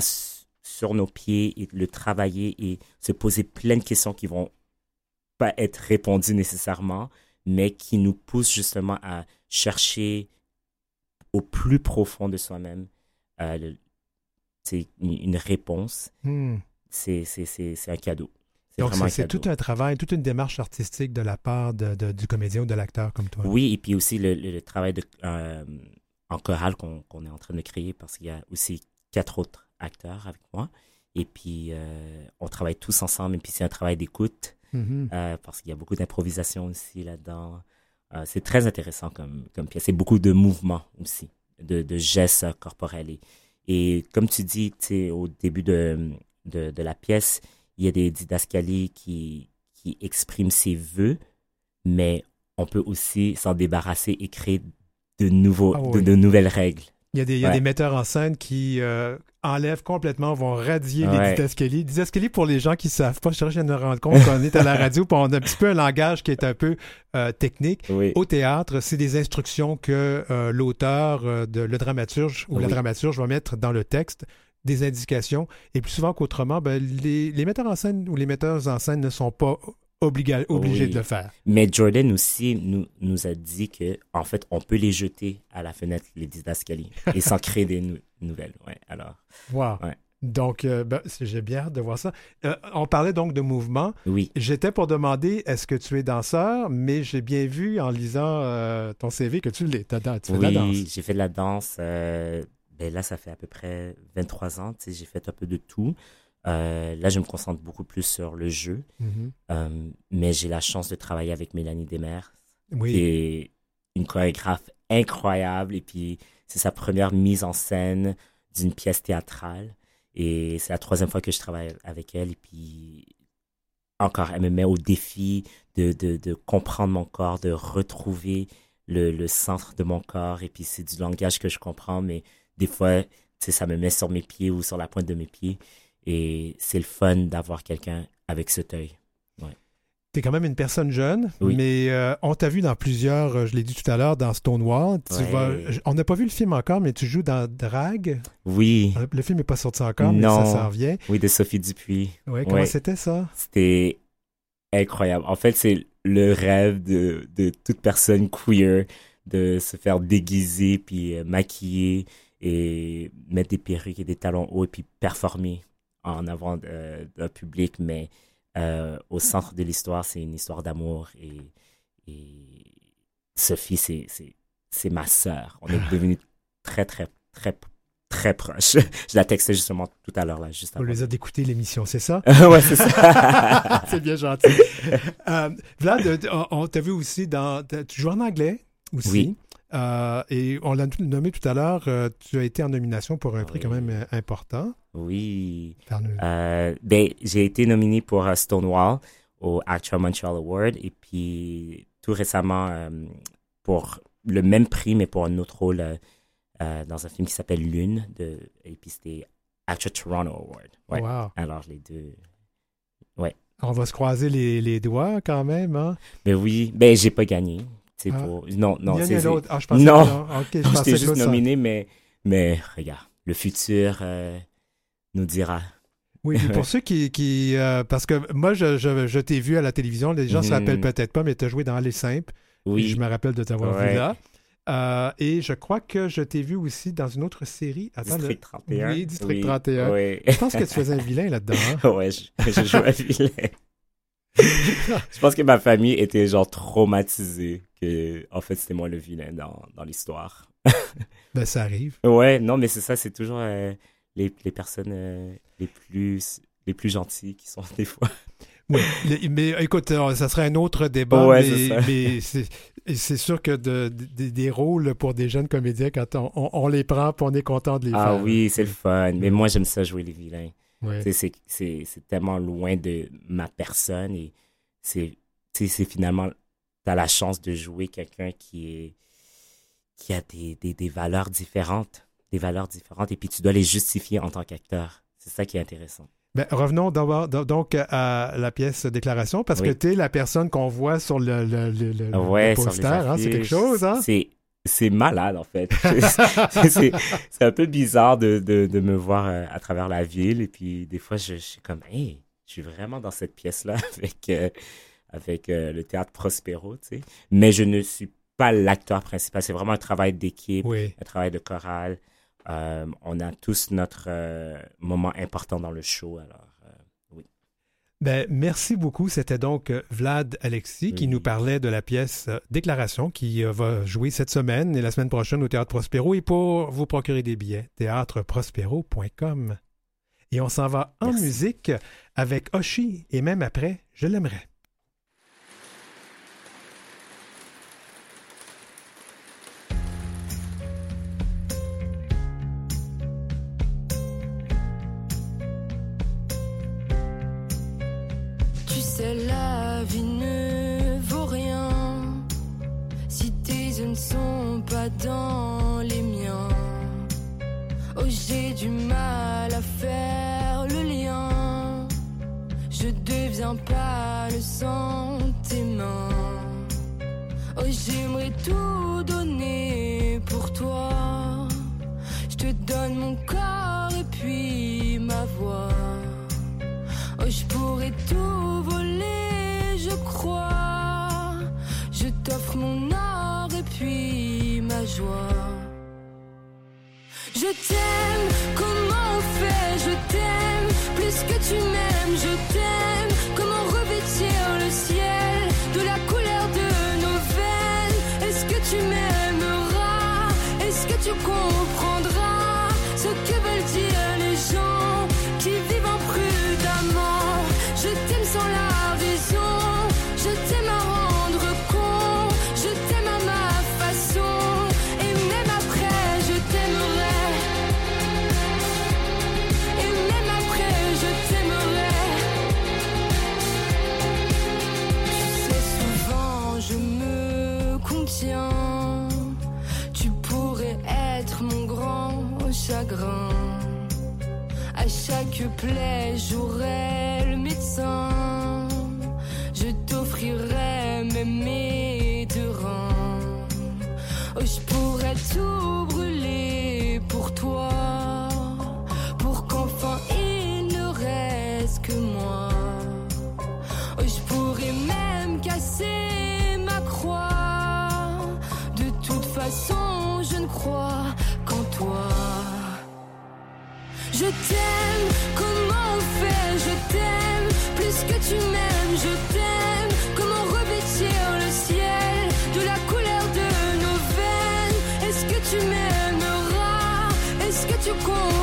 sur nos pieds et de le travailler et se poser plein de questions qui vont pas être répondues nécessairement, mais qui nous poussent justement à chercher au plus profond de soi-même euh, une réponse, Hmm. c'est un cadeau. Donc, c'est tout un travail, toute une démarche artistique de la part de, de, du comédien ou de l'acteur comme toi. Oui, et puis aussi le, le, travail de, euh, en chorale qu'on est en train de créer parce qu'il y a aussi quatre autres acteurs avec moi. Et puis, euh, on travaille tous ensemble. Et puis, c'est un travail d'écoute Mhm. euh, parce qu'il y a beaucoup d'improvisation aussi là-dedans. Euh, c'est très intéressant comme, comme pièce. C'est beaucoup de mouvements aussi, de, de gestes corporels. Et, et comme tu dis, tu sais, au début de, de, de la pièce, il y a des didascalies qui, qui expriment ses vœux, mais on peut aussi s'en débarrasser et créer de, nouveaux, Ah de nouvelles règles. Il y a des, il y a Ouais. des metteurs en scène qui euh, enlèvent complètement, vont radier les Ouais. didascalies. Didascalies, pour les gens qui ne savent pas, je viens de me rendre compte qu'on est à la radio, puis on a un petit peu un langage qui est un peu euh, technique. Oui. Au théâtre, c'est des instructions que euh, l'auteur, de, le dramaturge ou la dramaturge va mettre dans le texte, des indications. Et plus souvent qu'autrement, ben, les, les metteurs en scène ou les metteurs en scène ne sont pas obliga- obligés Oui. de le faire. Mais Jordan aussi nous, nous a dit que en fait, on peut les jeter à la fenêtre, les didascalies, (laughs) et s'en créer des nou- nouvelles. Ouais, alors, Wow. Ouais. Donc, euh, ben, j'ai bien hâte de voir ça. Euh, on parlait donc de mouvement. oui. J'étais pour demander est-ce que tu es danseur, mais j'ai bien vu en lisant euh, ton CV que tu l'es. T'as- Tu fais de la danse. Oui, j'ai fait de la danse. ben là, ça fait à peu près 23 ans. J'ai fait un peu de tout. Euh, là, je me concentre beaucoup plus sur le jeu. Mhm. Euh, mais j'ai la chance de travailler avec Mélanie Demers, Oui. qui est une chorégraphe incroyable. Et puis, c'est sa première mise en scène d'une pièce théâtrale. Et c'est la troisième fois que je travaille avec elle. Et puis, encore, elle me met au défi de, de, de comprendre mon corps, de retrouver le, le centre de mon corps. Et puis, c'est du langage que je comprends, mais des fois, ça me met sur mes pieds ou sur la pointe de mes pieds. Et c'est le fun d'avoir quelqu'un avec cet œil. Tu es quand même une personne jeune, Oui. mais euh, on t'a vu dans plusieurs, euh, je l'ai dit tout à l'heure, dans Stonewall. Tu Ouais. vas, on n'a pas vu le film encore, mais tu joues dans Drag. Oui, Euh, Le film n'est pas sorti encore, mais ça s'en vient. oui, de Sophie Dupuis. Ouais, comment Ouais. c'était ça? C'était incroyable. En fait, c'est le rêve de, de toute personne queer de se faire déguiser, puis euh, maquiller et mettre des perruques et des talons hauts et puis performer en avant d'un public. Mais euh, au centre de l'histoire, c'est une histoire d'amour et, et Sophie, c'est, ma sœur. On est devenus (laughs) très, très, très, très proches. Je la textais justement tout à l'heure, là, juste On les a d'écouter l'émission, c'est ça? (laughs) ouais, c'est ça. (laughs) c'est bien gentil. Euh, Vlad, euh, on, t'a vu aussi dans. Tu joues en anglais aussi. Oui. Euh, et on l'a nommé tout à l'heure, euh, tu as été en nomination pour un prix Oui. quand même euh, important. Oui. Euh, ben, j'ai été nominé pour Stonewall au Actor Montreal Award et puis tout récemment pour le même prix mais pour un autre rôle dans un film qui s'appelle Lune de, et puis c'était Actor Toronto Award. Ouais. Wow. Alors les deux. On va se croiser les, les doigts quand même. Hein? Ben oui, ben j'ai pas gagné. C'est Ah. pour non non c'est. Ah, je pensais Non. que je pensais juste nominé mais mais regarde le futur euh, nous dira. Oui, pour (laughs) ceux qui. qui euh, parce que moi, je, je, je t'ai vu à la télévision, les gens ne se Mhm. rappellent peut-être pas, mais tu as joué dans Aller Simple. Oui. Je me rappelle de t'avoir vu là. Euh, et je crois que je t'ai vu aussi dans une autre série. Attends, District 31. Oui, District Oui, 31. oui. Je pense que tu faisais un vilain là-dedans. hein? (laughs) ouais, je, je joue un vilain. (laughs) je pense que ma famille était genre traumatisée que, en fait, c'était moi le vilain dans, dans l'histoire. (laughs) Ben, ça arrive. Ouais, non, mais c'est ça, c'est toujours euh, les, les personnes euh, les plus les plus gentilles qui sont (laughs) des fois. Oui, mais écoute, euh, ça serait un autre débat, Ouais, mais, c'est sûr que de, de- des rôles pour des jeunes comédiens, quand on, on- on les prend, on est content de les Ah faire. oui, c'est le fun. Mais moi, j'aime ça jouer les vilains. Ouais. C'est, tellement loin de ma personne et c'est finalement, tu as la chance de jouer quelqu'un qui est qui a des, des, des valeurs différentes, des valeurs différentes et puis tu dois les justifier en tant qu'acteur. C'est ça qui est intéressant. Ben, revenons donc à la pièce Déclaration, parce Oui. que tu es la personne qu'on voit sur le, le, le, Ouais, poster. hein, c'est quelque chose, hein? C'est, c'est malade, en fait. c'est, (laughs) c'est, c'est un peu bizarre de, de, de me voir euh, à travers la ville. Et puis, des fois, je, je suis comme, hey, je suis vraiment dans cette pièce-là (laughs) avec, euh, avec euh, le théâtre Prospero, tu sais. Mais je ne suis pas l'acteur principal. C'est vraiment un travail d'équipe, Oui. un travail de chorale. on a tous notre moment important dans le show. Alors, oui. Ben, merci beaucoup. C'était donc Vlad Alexis qui nous parlait de la pièce Déclaration qui va jouer cette semaine et la semaine prochaine au Théâtre Prospero. Et pour vous procurer des billets, théâtreprospero.com. Et on s'en va en musique avec Oshi et même après, je l'aimerais. Tu sais, la vie ne vaut rien si tes yeux ne sont pas dans les miens. Oh, j'ai du mal à faire le lien. Je deviens pas le sentiment. Oh, j'aimerais tout donner pour toi. Je te donne mon corps Je pourrais tout voler, je crois. Je t'offre mon or et puis ma joie. Je t'aime, comment on fait? Je t'aime, plus que tu m'aimes, je t'aime. Comment revêtir le ciel de la couleur de nos veines? Est-ce que tu m'aimeras? Est-ce que tu comprendras chaque plaie, j'aurai le médecin. Je t'offrirai mes deux reins. Oh, je pourrais tout brûler pour toi. Pour qu'enfin il ne reste que moi. Oh, je pourrais même casser ma croix. De toute façon, je ne crois qu'en toi. Je t'aime, je t'aime. Comment revêtir le ciel de la couleur de nos veines Est-ce que tu m'aimeras? Est-ce que tu comprendras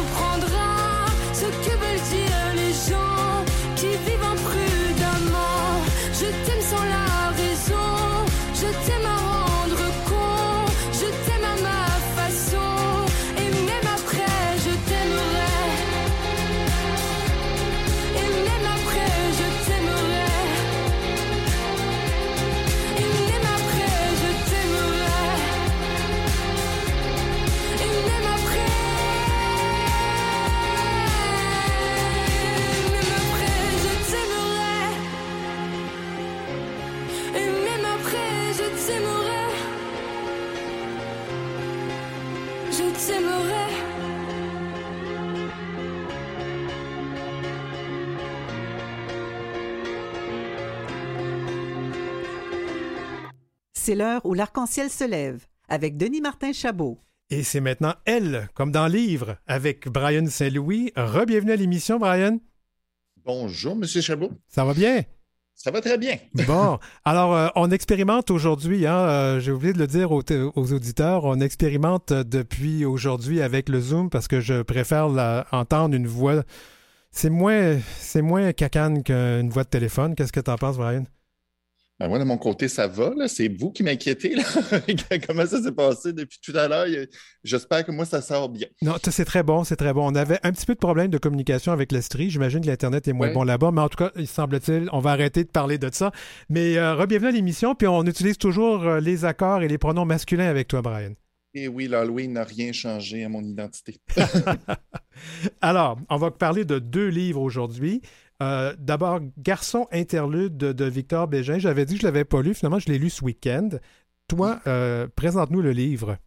C'est l'heure où l'arc-en-ciel se lève avec Denis Martin Chabot. Et c'est maintenant elle, comme dans Livre, avec Brian Saint-Louis. Re-bienvenue à l'émission, Brian. Bonjour, Monsieur Chabot. Ça va bien? Ça va très bien. Bon, alors euh, on expérimente aujourd'hui, hein, euh, j'ai oublié de le dire aux, aux auditeurs, on expérimente depuis aujourd'hui avec le Zoom parce que je préfère la- entendre une voix. C'est moins, c'est moins cacane qu'une voix de téléphone. Qu'est-ce que tu en penses, Brian? Ben, moi, de mon côté, ça va. C'est vous qui m'inquiétez. (laughs) Comment ça s'est passé depuis tout à l'heure? J'espère que moi, ça sort bien. Non, c'est très bon, c'est très bon. On avait un petit peu de problème de communication avec l'Estrie. J'imagine que l'Internet est moins Ouais. bon là-bas, mais en tout cas, il semble-t-il, on va arrêter de parler de ça. Mais euh, re-bienvenue à l'émission, puis on utilise toujours euh, les accords et les pronoms masculins avec toi, Brian. Et oui, l'Halloween n'a rien changé à mon identité. (laughs) Alors, on va parler de deux livres aujourd'hui. Euh, D'abord, Garçon interlude de, de Victor Bégin. J'avais dit que je ne l'avais pas lu. Finalement, je l'ai lu ce week-end. Toi, euh, présente-nous le livre.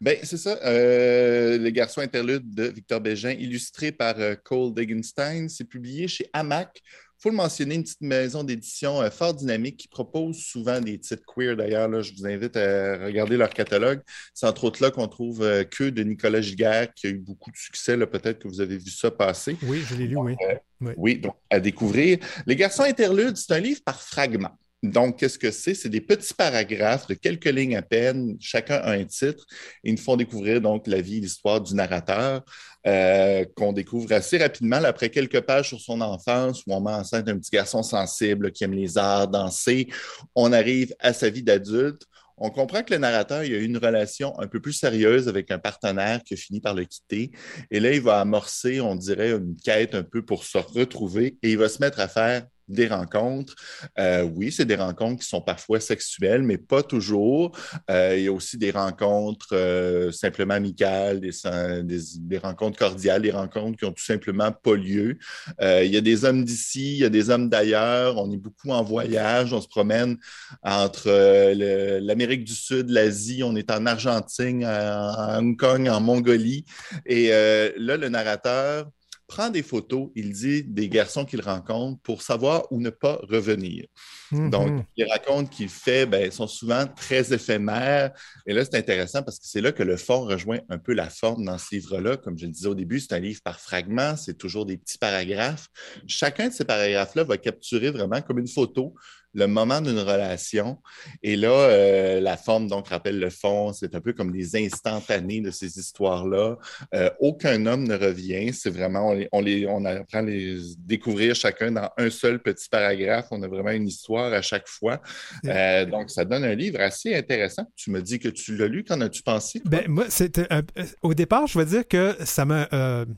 Ben, c'est ça. Euh, le garçon interlude de Victor Bégin, illustré par Cole Degenstein. C'est publié chez Hamac. Il faut le mentionner, une petite maison d'édition euh, fort dynamique qui propose souvent des titres queer. D'ailleurs, je vous invite à regarder leur catalogue. C'est entre autres là qu'on trouve Que de Nicolas Giguère, qui a eu beaucoup de succès. Peut-être que vous avez vu ça passer. Oui, je l'ai lu, oui. oui. Oui, donc à découvrir. Les garçons interludes, c'est un livre par fragments. Donc, qu'est-ce que c'est? C'est des petits paragraphes de quelques lignes à peine, chacun a un titre, et ils nous font découvrir donc la vie l'histoire du narrateur, euh, qu'on découvre assez rapidement après quelques pages sur son enfance, où on met enceinte un petit garçon sensible qui aime les arts, danser. On arrive à sa vie d'adulte. On comprend que le narrateur il a une relation un peu plus sérieuse avec un partenaire qui a fini par le quitter. Et là, il va amorcer, on dirait, une quête un peu pour se retrouver et il va se mettre à faire des rencontres. Euh, oui, c'est des rencontres qui sont parfois sexuelles, mais pas toujours. Euh, il y a aussi des rencontres euh, simplement amicales, des, rencontres cordiales, des rencontres qui ont tout simplement pas lieu. il y a des hommes d'ici, il y a des hommes d'ailleurs. On est beaucoup en voyage, on se promène entre l'Amérique du Sud, l'Asie, on est en Argentine, à, Hong Kong, en Mongolie. Et là, le narrateur prend des photos, il dit des garçons qu'il rencontre pour savoir où ne pas revenir. Mhm. Donc, les raconte qu'il fait ben, sont souvent très éphémères. Et là, c'est intéressant parce que c'est là que le fond rejoint un peu la forme dans ce livre-là. Comme je le disais au début, c'est un livre par fragments, c'est toujours des petits paragraphes. Chacun de ces paragraphes-là va capturer vraiment comme une photo le moment d'une relation. Et là, euh, la forme, donc, rappelle le fond. C'est un peu comme des instantanés de ces histoires-là. Euh, aucun homme ne revient. C'est vraiment, on, les, on apprend à les découvrir chacun dans un seul petit paragraphe. On a vraiment une histoire à chaque fois. Euh, donc, ça donne un livre assez intéressant. Tu me dis que tu l'as lu. Qu'en as-tu pensé? Ben, moi, c'était au départ, je veux dire que ça m'a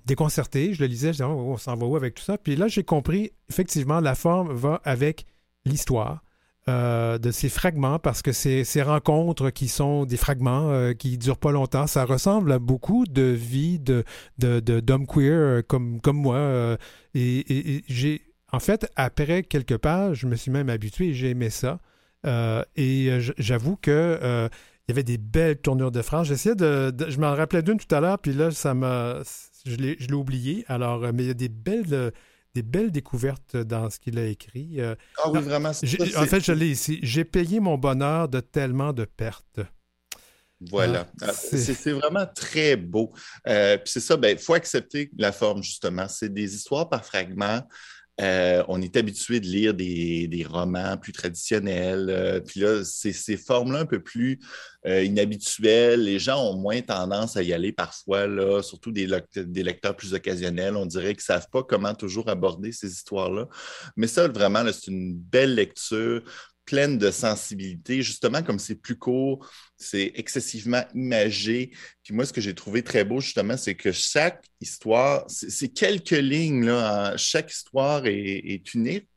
déconcerté. Je le lisais, je disais, oh, on s'en va où avec tout ça? Puis là, j'ai compris, effectivement, la forme va avec l'histoire. Euh, de ces fragments parce que ces, ces, rencontres qui sont des fragments euh, qui durent pas longtemps, ça ressemble à beaucoup de vies de, d'hommes queer euh, comme, comme moi. et, j'ai, en fait, après quelques pages, je me suis même habitué j'ai aimé ça. et j'avoue que il y avait des belles tournures de phrases. J'essayais de, Je m'en rappelais d'une tout à l'heure, puis là, ça m'a. Je l'ai, je l'ai oublié. Alors, mais il y a des belles des belles découvertes dans ce qu'il a écrit. Euh, ah oui, vraiment. en fait, je l'ai ici. J'ai payé mon bonheur de tellement de pertes. Voilà. Ah, ah, c'est vraiment très beau. Euh, puis c'est ça, il ben, faut accepter la forme, justement. C'est des histoires par fragments. Euh, on est habitué de lire des, romans plus traditionnels. Euh, puis là, ces, formes-là un peu plus euh, inhabituelles, les gens ont moins tendance à y aller parfois, surtout des, des lecteurs plus occasionnels. On dirait qu'ils ne savent pas comment toujours aborder ces histoires-là. Mais ça, vraiment, c'est une belle lecture pleine de sensibilité, justement, comme c'est plus court, c'est excessivement imagé. Puis moi, ce que j'ai trouvé très beau, justement, c'est que chaque histoire, c'est quelques lignes, là, chaque histoire est, unique,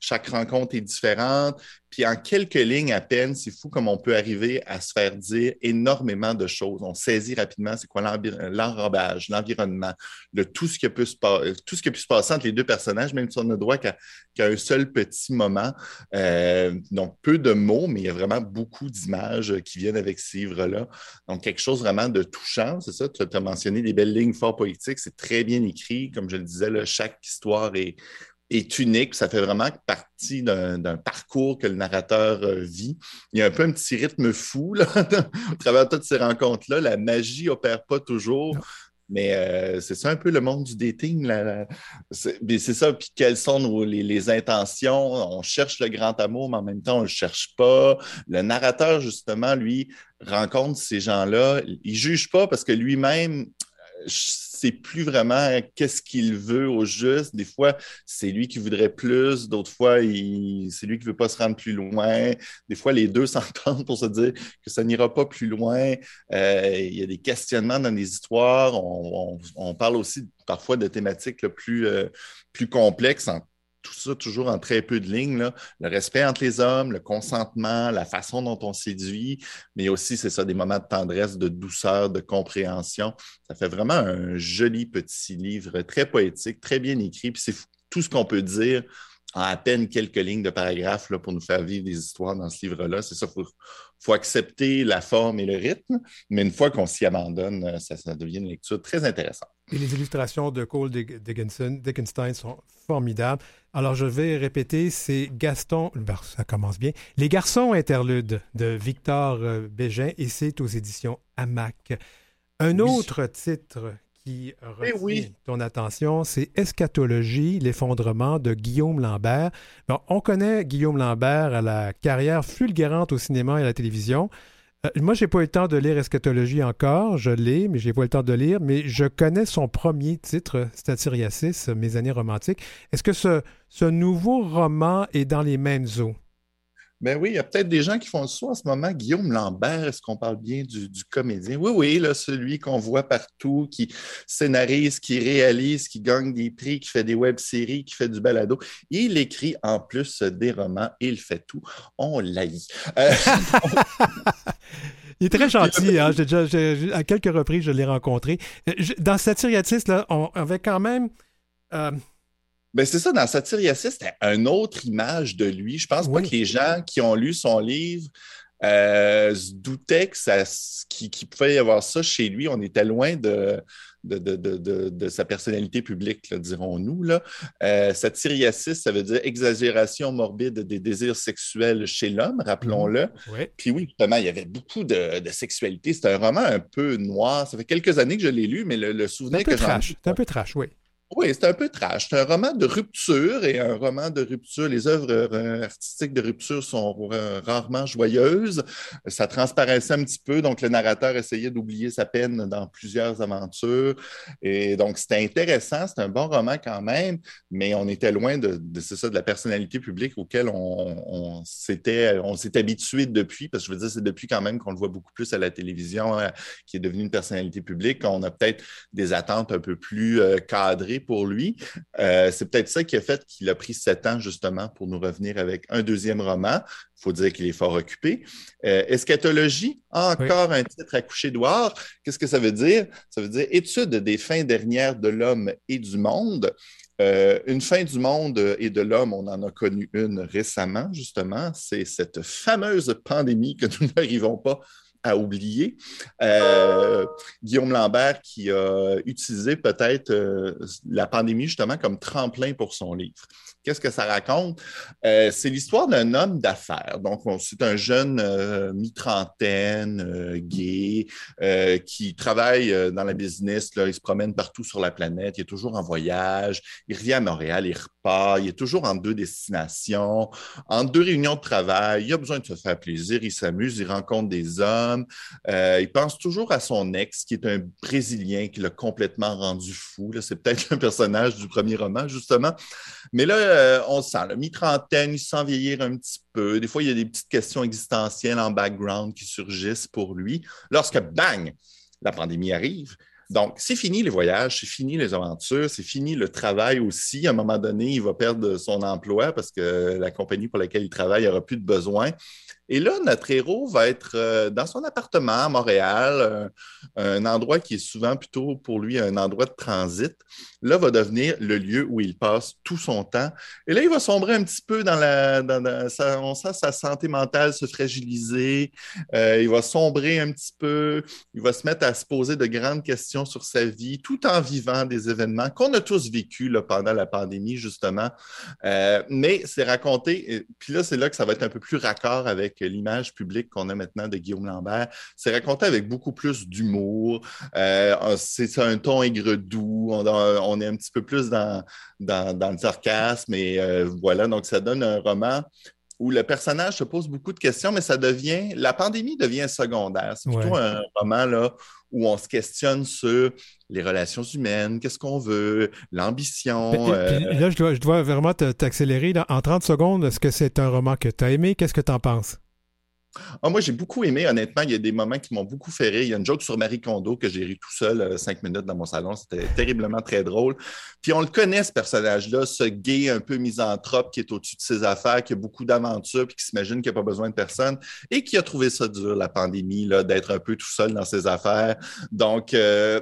chaque rencontre est différente. Puis en quelques lignes à peine, c'est fou comme on peut arriver à se faire dire énormément de choses. On saisit rapidement c'est quoi l'enrobage, l'environnement, le, tout, ce qui peut se tout ce qui a se passer entre les deux personnages, même si on n'a droit qu'à un seul petit moment. Euh, donc, peu de mots, mais il y a vraiment beaucoup d'images qui viennent avec ces livres-là. Donc, quelque chose vraiment de touchant, c'est ça. Tu as mentionné des belles lignes fort poétiques. C'est très bien écrit. Comme je le disais, chaque histoire est, unique. Ça fait vraiment partie d'un parcours que le narrateur euh, vit. Il y a un peu un petit rythme fou là, (laughs) au travers de toutes ces rencontres-là. La magie opère pas toujours. Mais euh, c'est ça un peu le monde du dating. C'est ça. Puis quelles sont les, intentions? On cherche le grand amour, mais en même temps, on ne le cherche pas. Le narrateur, justement, lui, rencontre ces gens-là. Il ne juge pas parce que lui-même sait plus vraiment qu'est-ce qu'il veut au juste. Des fois, c'est lui qui voudrait plus, d'autres fois, c'est lui qui veut pas se rendre plus loin. Des fois, les deux (laughs) s'entendent pour se dire que ça n'ira pas plus loin. Euh, il y a des questionnements dans les histoires. On, parle aussi parfois de thématiques plus, euh, plus complexes tout ça toujours en très peu de lignes. Le respect entre les hommes, le consentement, la façon dont on séduit, mais aussi, c'est ça, des moments de tendresse, de douceur, de compréhension. Ça fait vraiment un joli petit livre, très poétique, très bien écrit. Puis c'est tout ce qu'on peut dire en à peine quelques lignes de paragraphes là, pour nous faire vivre des histoires dans ce livre-là. C'est ça, il faut, accepter la forme et le rythme, mais une fois qu'on s'y abandonne, ça, devient une lecture très intéressante. Et les illustrations de Cole Dickinson sont formidables. Alors, je vais répéter, c'est Gaston, ben, ça commence bien, Les garçons interludes de Victor euh, Bégin, et c'est aux éditions AMAC. Un autre titre qui eh retient ton attention, c'est Eschatologie, l'effondrement de Guillaume Lambert. on connaît Guillaume Lambert à la carrière fulgurante au cinéma et à la télévision. Euh, moi, je n'ai pas eu le temps de lire Eschatologie encore. Je l'ai, mais je n'ai pas eu le temps de lire. Mais je connais son premier titre, Statiriasis, Mes années romantiques. Est-ce que ce, ce nouveau roman est dans les mêmes eaux? Ben oui, il y a peut-être des gens qui font le saut en ce moment. Guillaume Lambert, est-ce qu'on parle bien du, comédien? Oui, oui, là, celui qu'on voit partout, qui scénarise, qui réalise, qui gagne des prix, qui fait des web-séries, qui fait du balado. Il écrit en plus des romans, il fait tout. On l'haït. Euh, (laughs) (laughs) il est très gentil. Hein? à quelques reprises, je l'ai rencontré. Euh, dans Satiriatis, là, on avait quand même... Euh, ben c'est ça, dans Satiriasis, c'était une autre image de lui. Je pense pas que les gens qui ont lu son livre euh, se doutaient qu'il qui pouvait y avoir ça chez lui. On était loin de, de, de, de, sa personnalité publique, dirons-nous. Euh, Satiriasis, ça veut dire exagération morbide des désirs sexuels chez l'homme, rappelons-le. Mmh. Puis oui, justement, il y avait beaucoup de, sexualité. C'est un roman un peu noir. Ça fait quelques années que je l'ai lu, mais le, souvenir que j'en C'est un peu trash, oui. Oui, c'est un peu trash. C'est un roman de rupture et un roman de rupture. Les œuvres euh, artistiques de rupture sont rarement joyeuses. Ça transparaissait un petit peu, donc le narrateur essayait d'oublier sa peine dans plusieurs aventures. Et donc, c'était intéressant, c'est un bon roman quand même, mais on était loin de, ça, de la personnalité publique auquel on, on s'est habitué depuis, parce que je veux dire, c'est depuis quand même qu'on le voit beaucoup plus à la télévision, euh, qui est devenu une personnalité publique. On a peut-être des attentes un peu plus euh, cadrées pour lui. Euh, c'est peut-être ça qui a fait qu'il a pris sept ans justement pour nous revenir avec un deuxième roman. Il faut dire qu'il est fort occupé. Euh, eschatologie, encore un titre à coucher d'oire. Qu'est-ce que ça veut dire? Ça veut dire étude des fins dernières de l'homme et du monde. Euh, une fin du monde et de l'homme, on en a connu une récemment, justement. C'est cette fameuse pandémie que nous (laughs) n'arrivons pas à oublier. Euh, Guillaume Lambert qui a utilisé peut-être euh, la pandémie justement comme tremplin pour son livre. Qu'est-ce que ça raconte? Euh, c'est l'histoire d'un homme d'affaires. Donc, c'est un jeune mi-trentaine, gay, qui travaille dans la business. Il se promène partout sur la planète. Il est toujours en voyage. Il revient à Montréal, il repart. Il est toujours en deux destinations, en deux réunions de travail. Il a besoin de se faire plaisir. Il s'amuse, il rencontre des hommes euh, il pense toujours à son ex, qui est un Brésilien qui l'a complètement rendu fou. C'est peut-être (laughs) un personnage du premier roman, justement. Mais là, euh, on sent, la mi-trentaine, il sent vieillir un petit peu. Des fois, il y a des petites questions existentielles en background qui surgissent pour lui. Lorsque, bang, la pandémie arrive, donc, c'est fini les voyages, c'est fini les aventures, c'est fini le travail aussi. À un moment donné, il va perdre son emploi parce que la compagnie pour laquelle il travaille n'aura plus de besoin. Et là, notre héros va être euh, dans son appartement à Montréal, euh, un endroit qui est souvent plutôt pour lui un endroit de transit. Là, va devenir le lieu où il passe tout son temps. Et là, il va sombrer un petit peu dans la. Sa, on sent sa santé mentale se fragiliser. Euh, il va sombrer un petit peu. Il va se mettre à se poser de grandes questions sur sa vie, tout en vivant des événements qu'on a tous vécus là, pendant la pandémie, justement. mais c'est raconté. puis là, c'est là que ça va être un peu plus raccord avec l'image publique qu'on a maintenant de Guillaume Lambert. C'est raconté avec beaucoup plus d'humour. Euh, c'est un ton aigre-doux. On, est un petit peu plus dans, dans, le sarcasme. Et euh, voilà, donc ça donne un roman où le personnage se pose beaucoup de questions, mais ça devient, la pandémie devient secondaire. C'est plutôt un roman là, où on se questionne sur les relations humaines, qu'est-ce qu'on veut, l'ambition. Euh, là, je dois, je dois vraiment t'accélérer. En 30 secondes, est-ce que c'est un roman que tu as aimé? Qu'est-ce que tu en penses? Ah, moi, j'ai beaucoup aimé, honnêtement. Il y a des moments qui m'ont beaucoup fait rire. Il y a une joke sur Marie Kondo que j'ai ri tout seul euh, cinq minutes dans mon salon. C'était terriblement très drôle. Puis on le connaît, ce personnage-là, ce gay un peu misanthrope qui est au-dessus de ses affaires, qui a beaucoup d'aventures, puis qui s'imagine qu'il n'a pas besoin de personne et qui a trouvé ça dur, la pandémie, d'être un peu tout seul dans ses affaires. Donc, euh,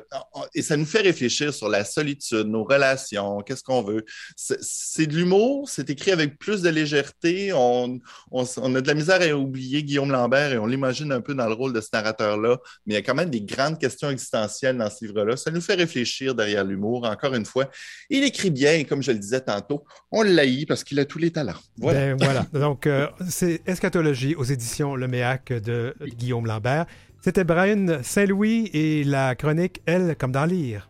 et ça nous fait réfléchir sur la solitude, nos relations, qu'est-ce qu'on veut. C'est de l'humour, c'est écrit avec plus de légèreté. On, on, on a de la misère à oublier Guillaume Lambert et on l'imagine un peu dans le rôle de ce narrateur-là, mais il y a quand même des grandes questions existentielles dans ce livre-là. Ça nous fait réfléchir derrière l'humour, encore une fois. Il écrit bien, et comme je le disais tantôt, on l'haït parce qu'il a tous les talents. Voilà. Ben, voilà. Donc, euh, c'est Eschatologie aux éditions Le Méac de Guillaume Lambert. C'était Brian Saint-Louis et la chronique Elle comme dans lire.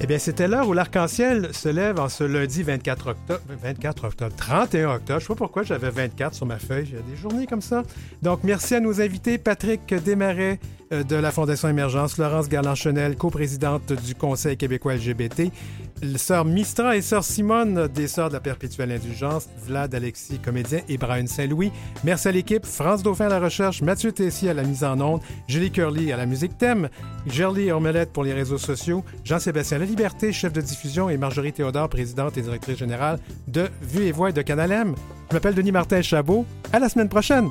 Eh bien, c'était l'heure où l'arc-en-ciel se lève en ce lundi 24 octobre, 24 octobre, 31 octobre. Je sais pas pourquoi j'avais 24 sur ma feuille. A des journées comme ça. Donc, merci à nos invités. Patrick Desmarais de la Fondation Émergence, Laurence Garland-Chenel, coprésidente du Conseil québécois LGBT, sœur Mistra et sœur Simone des Sœurs de la Perpétuelle Indulgence, Vlad Alexis, comédien, et Brian Saint-Louis. Merci à l'équipe, France Dauphin à la recherche, Mathieu Tessier à la mise en onde, Julie Curly à la musique thème, Gerly Ormelette pour les réseaux sociaux, Jean-Sébastien La Liberté, chef de diffusion, et Marjorie Théodore, présidente et directrice générale de Vue et Voix de Canal M. Je m'appelle Denis Martin Chabot. À la semaine prochaine!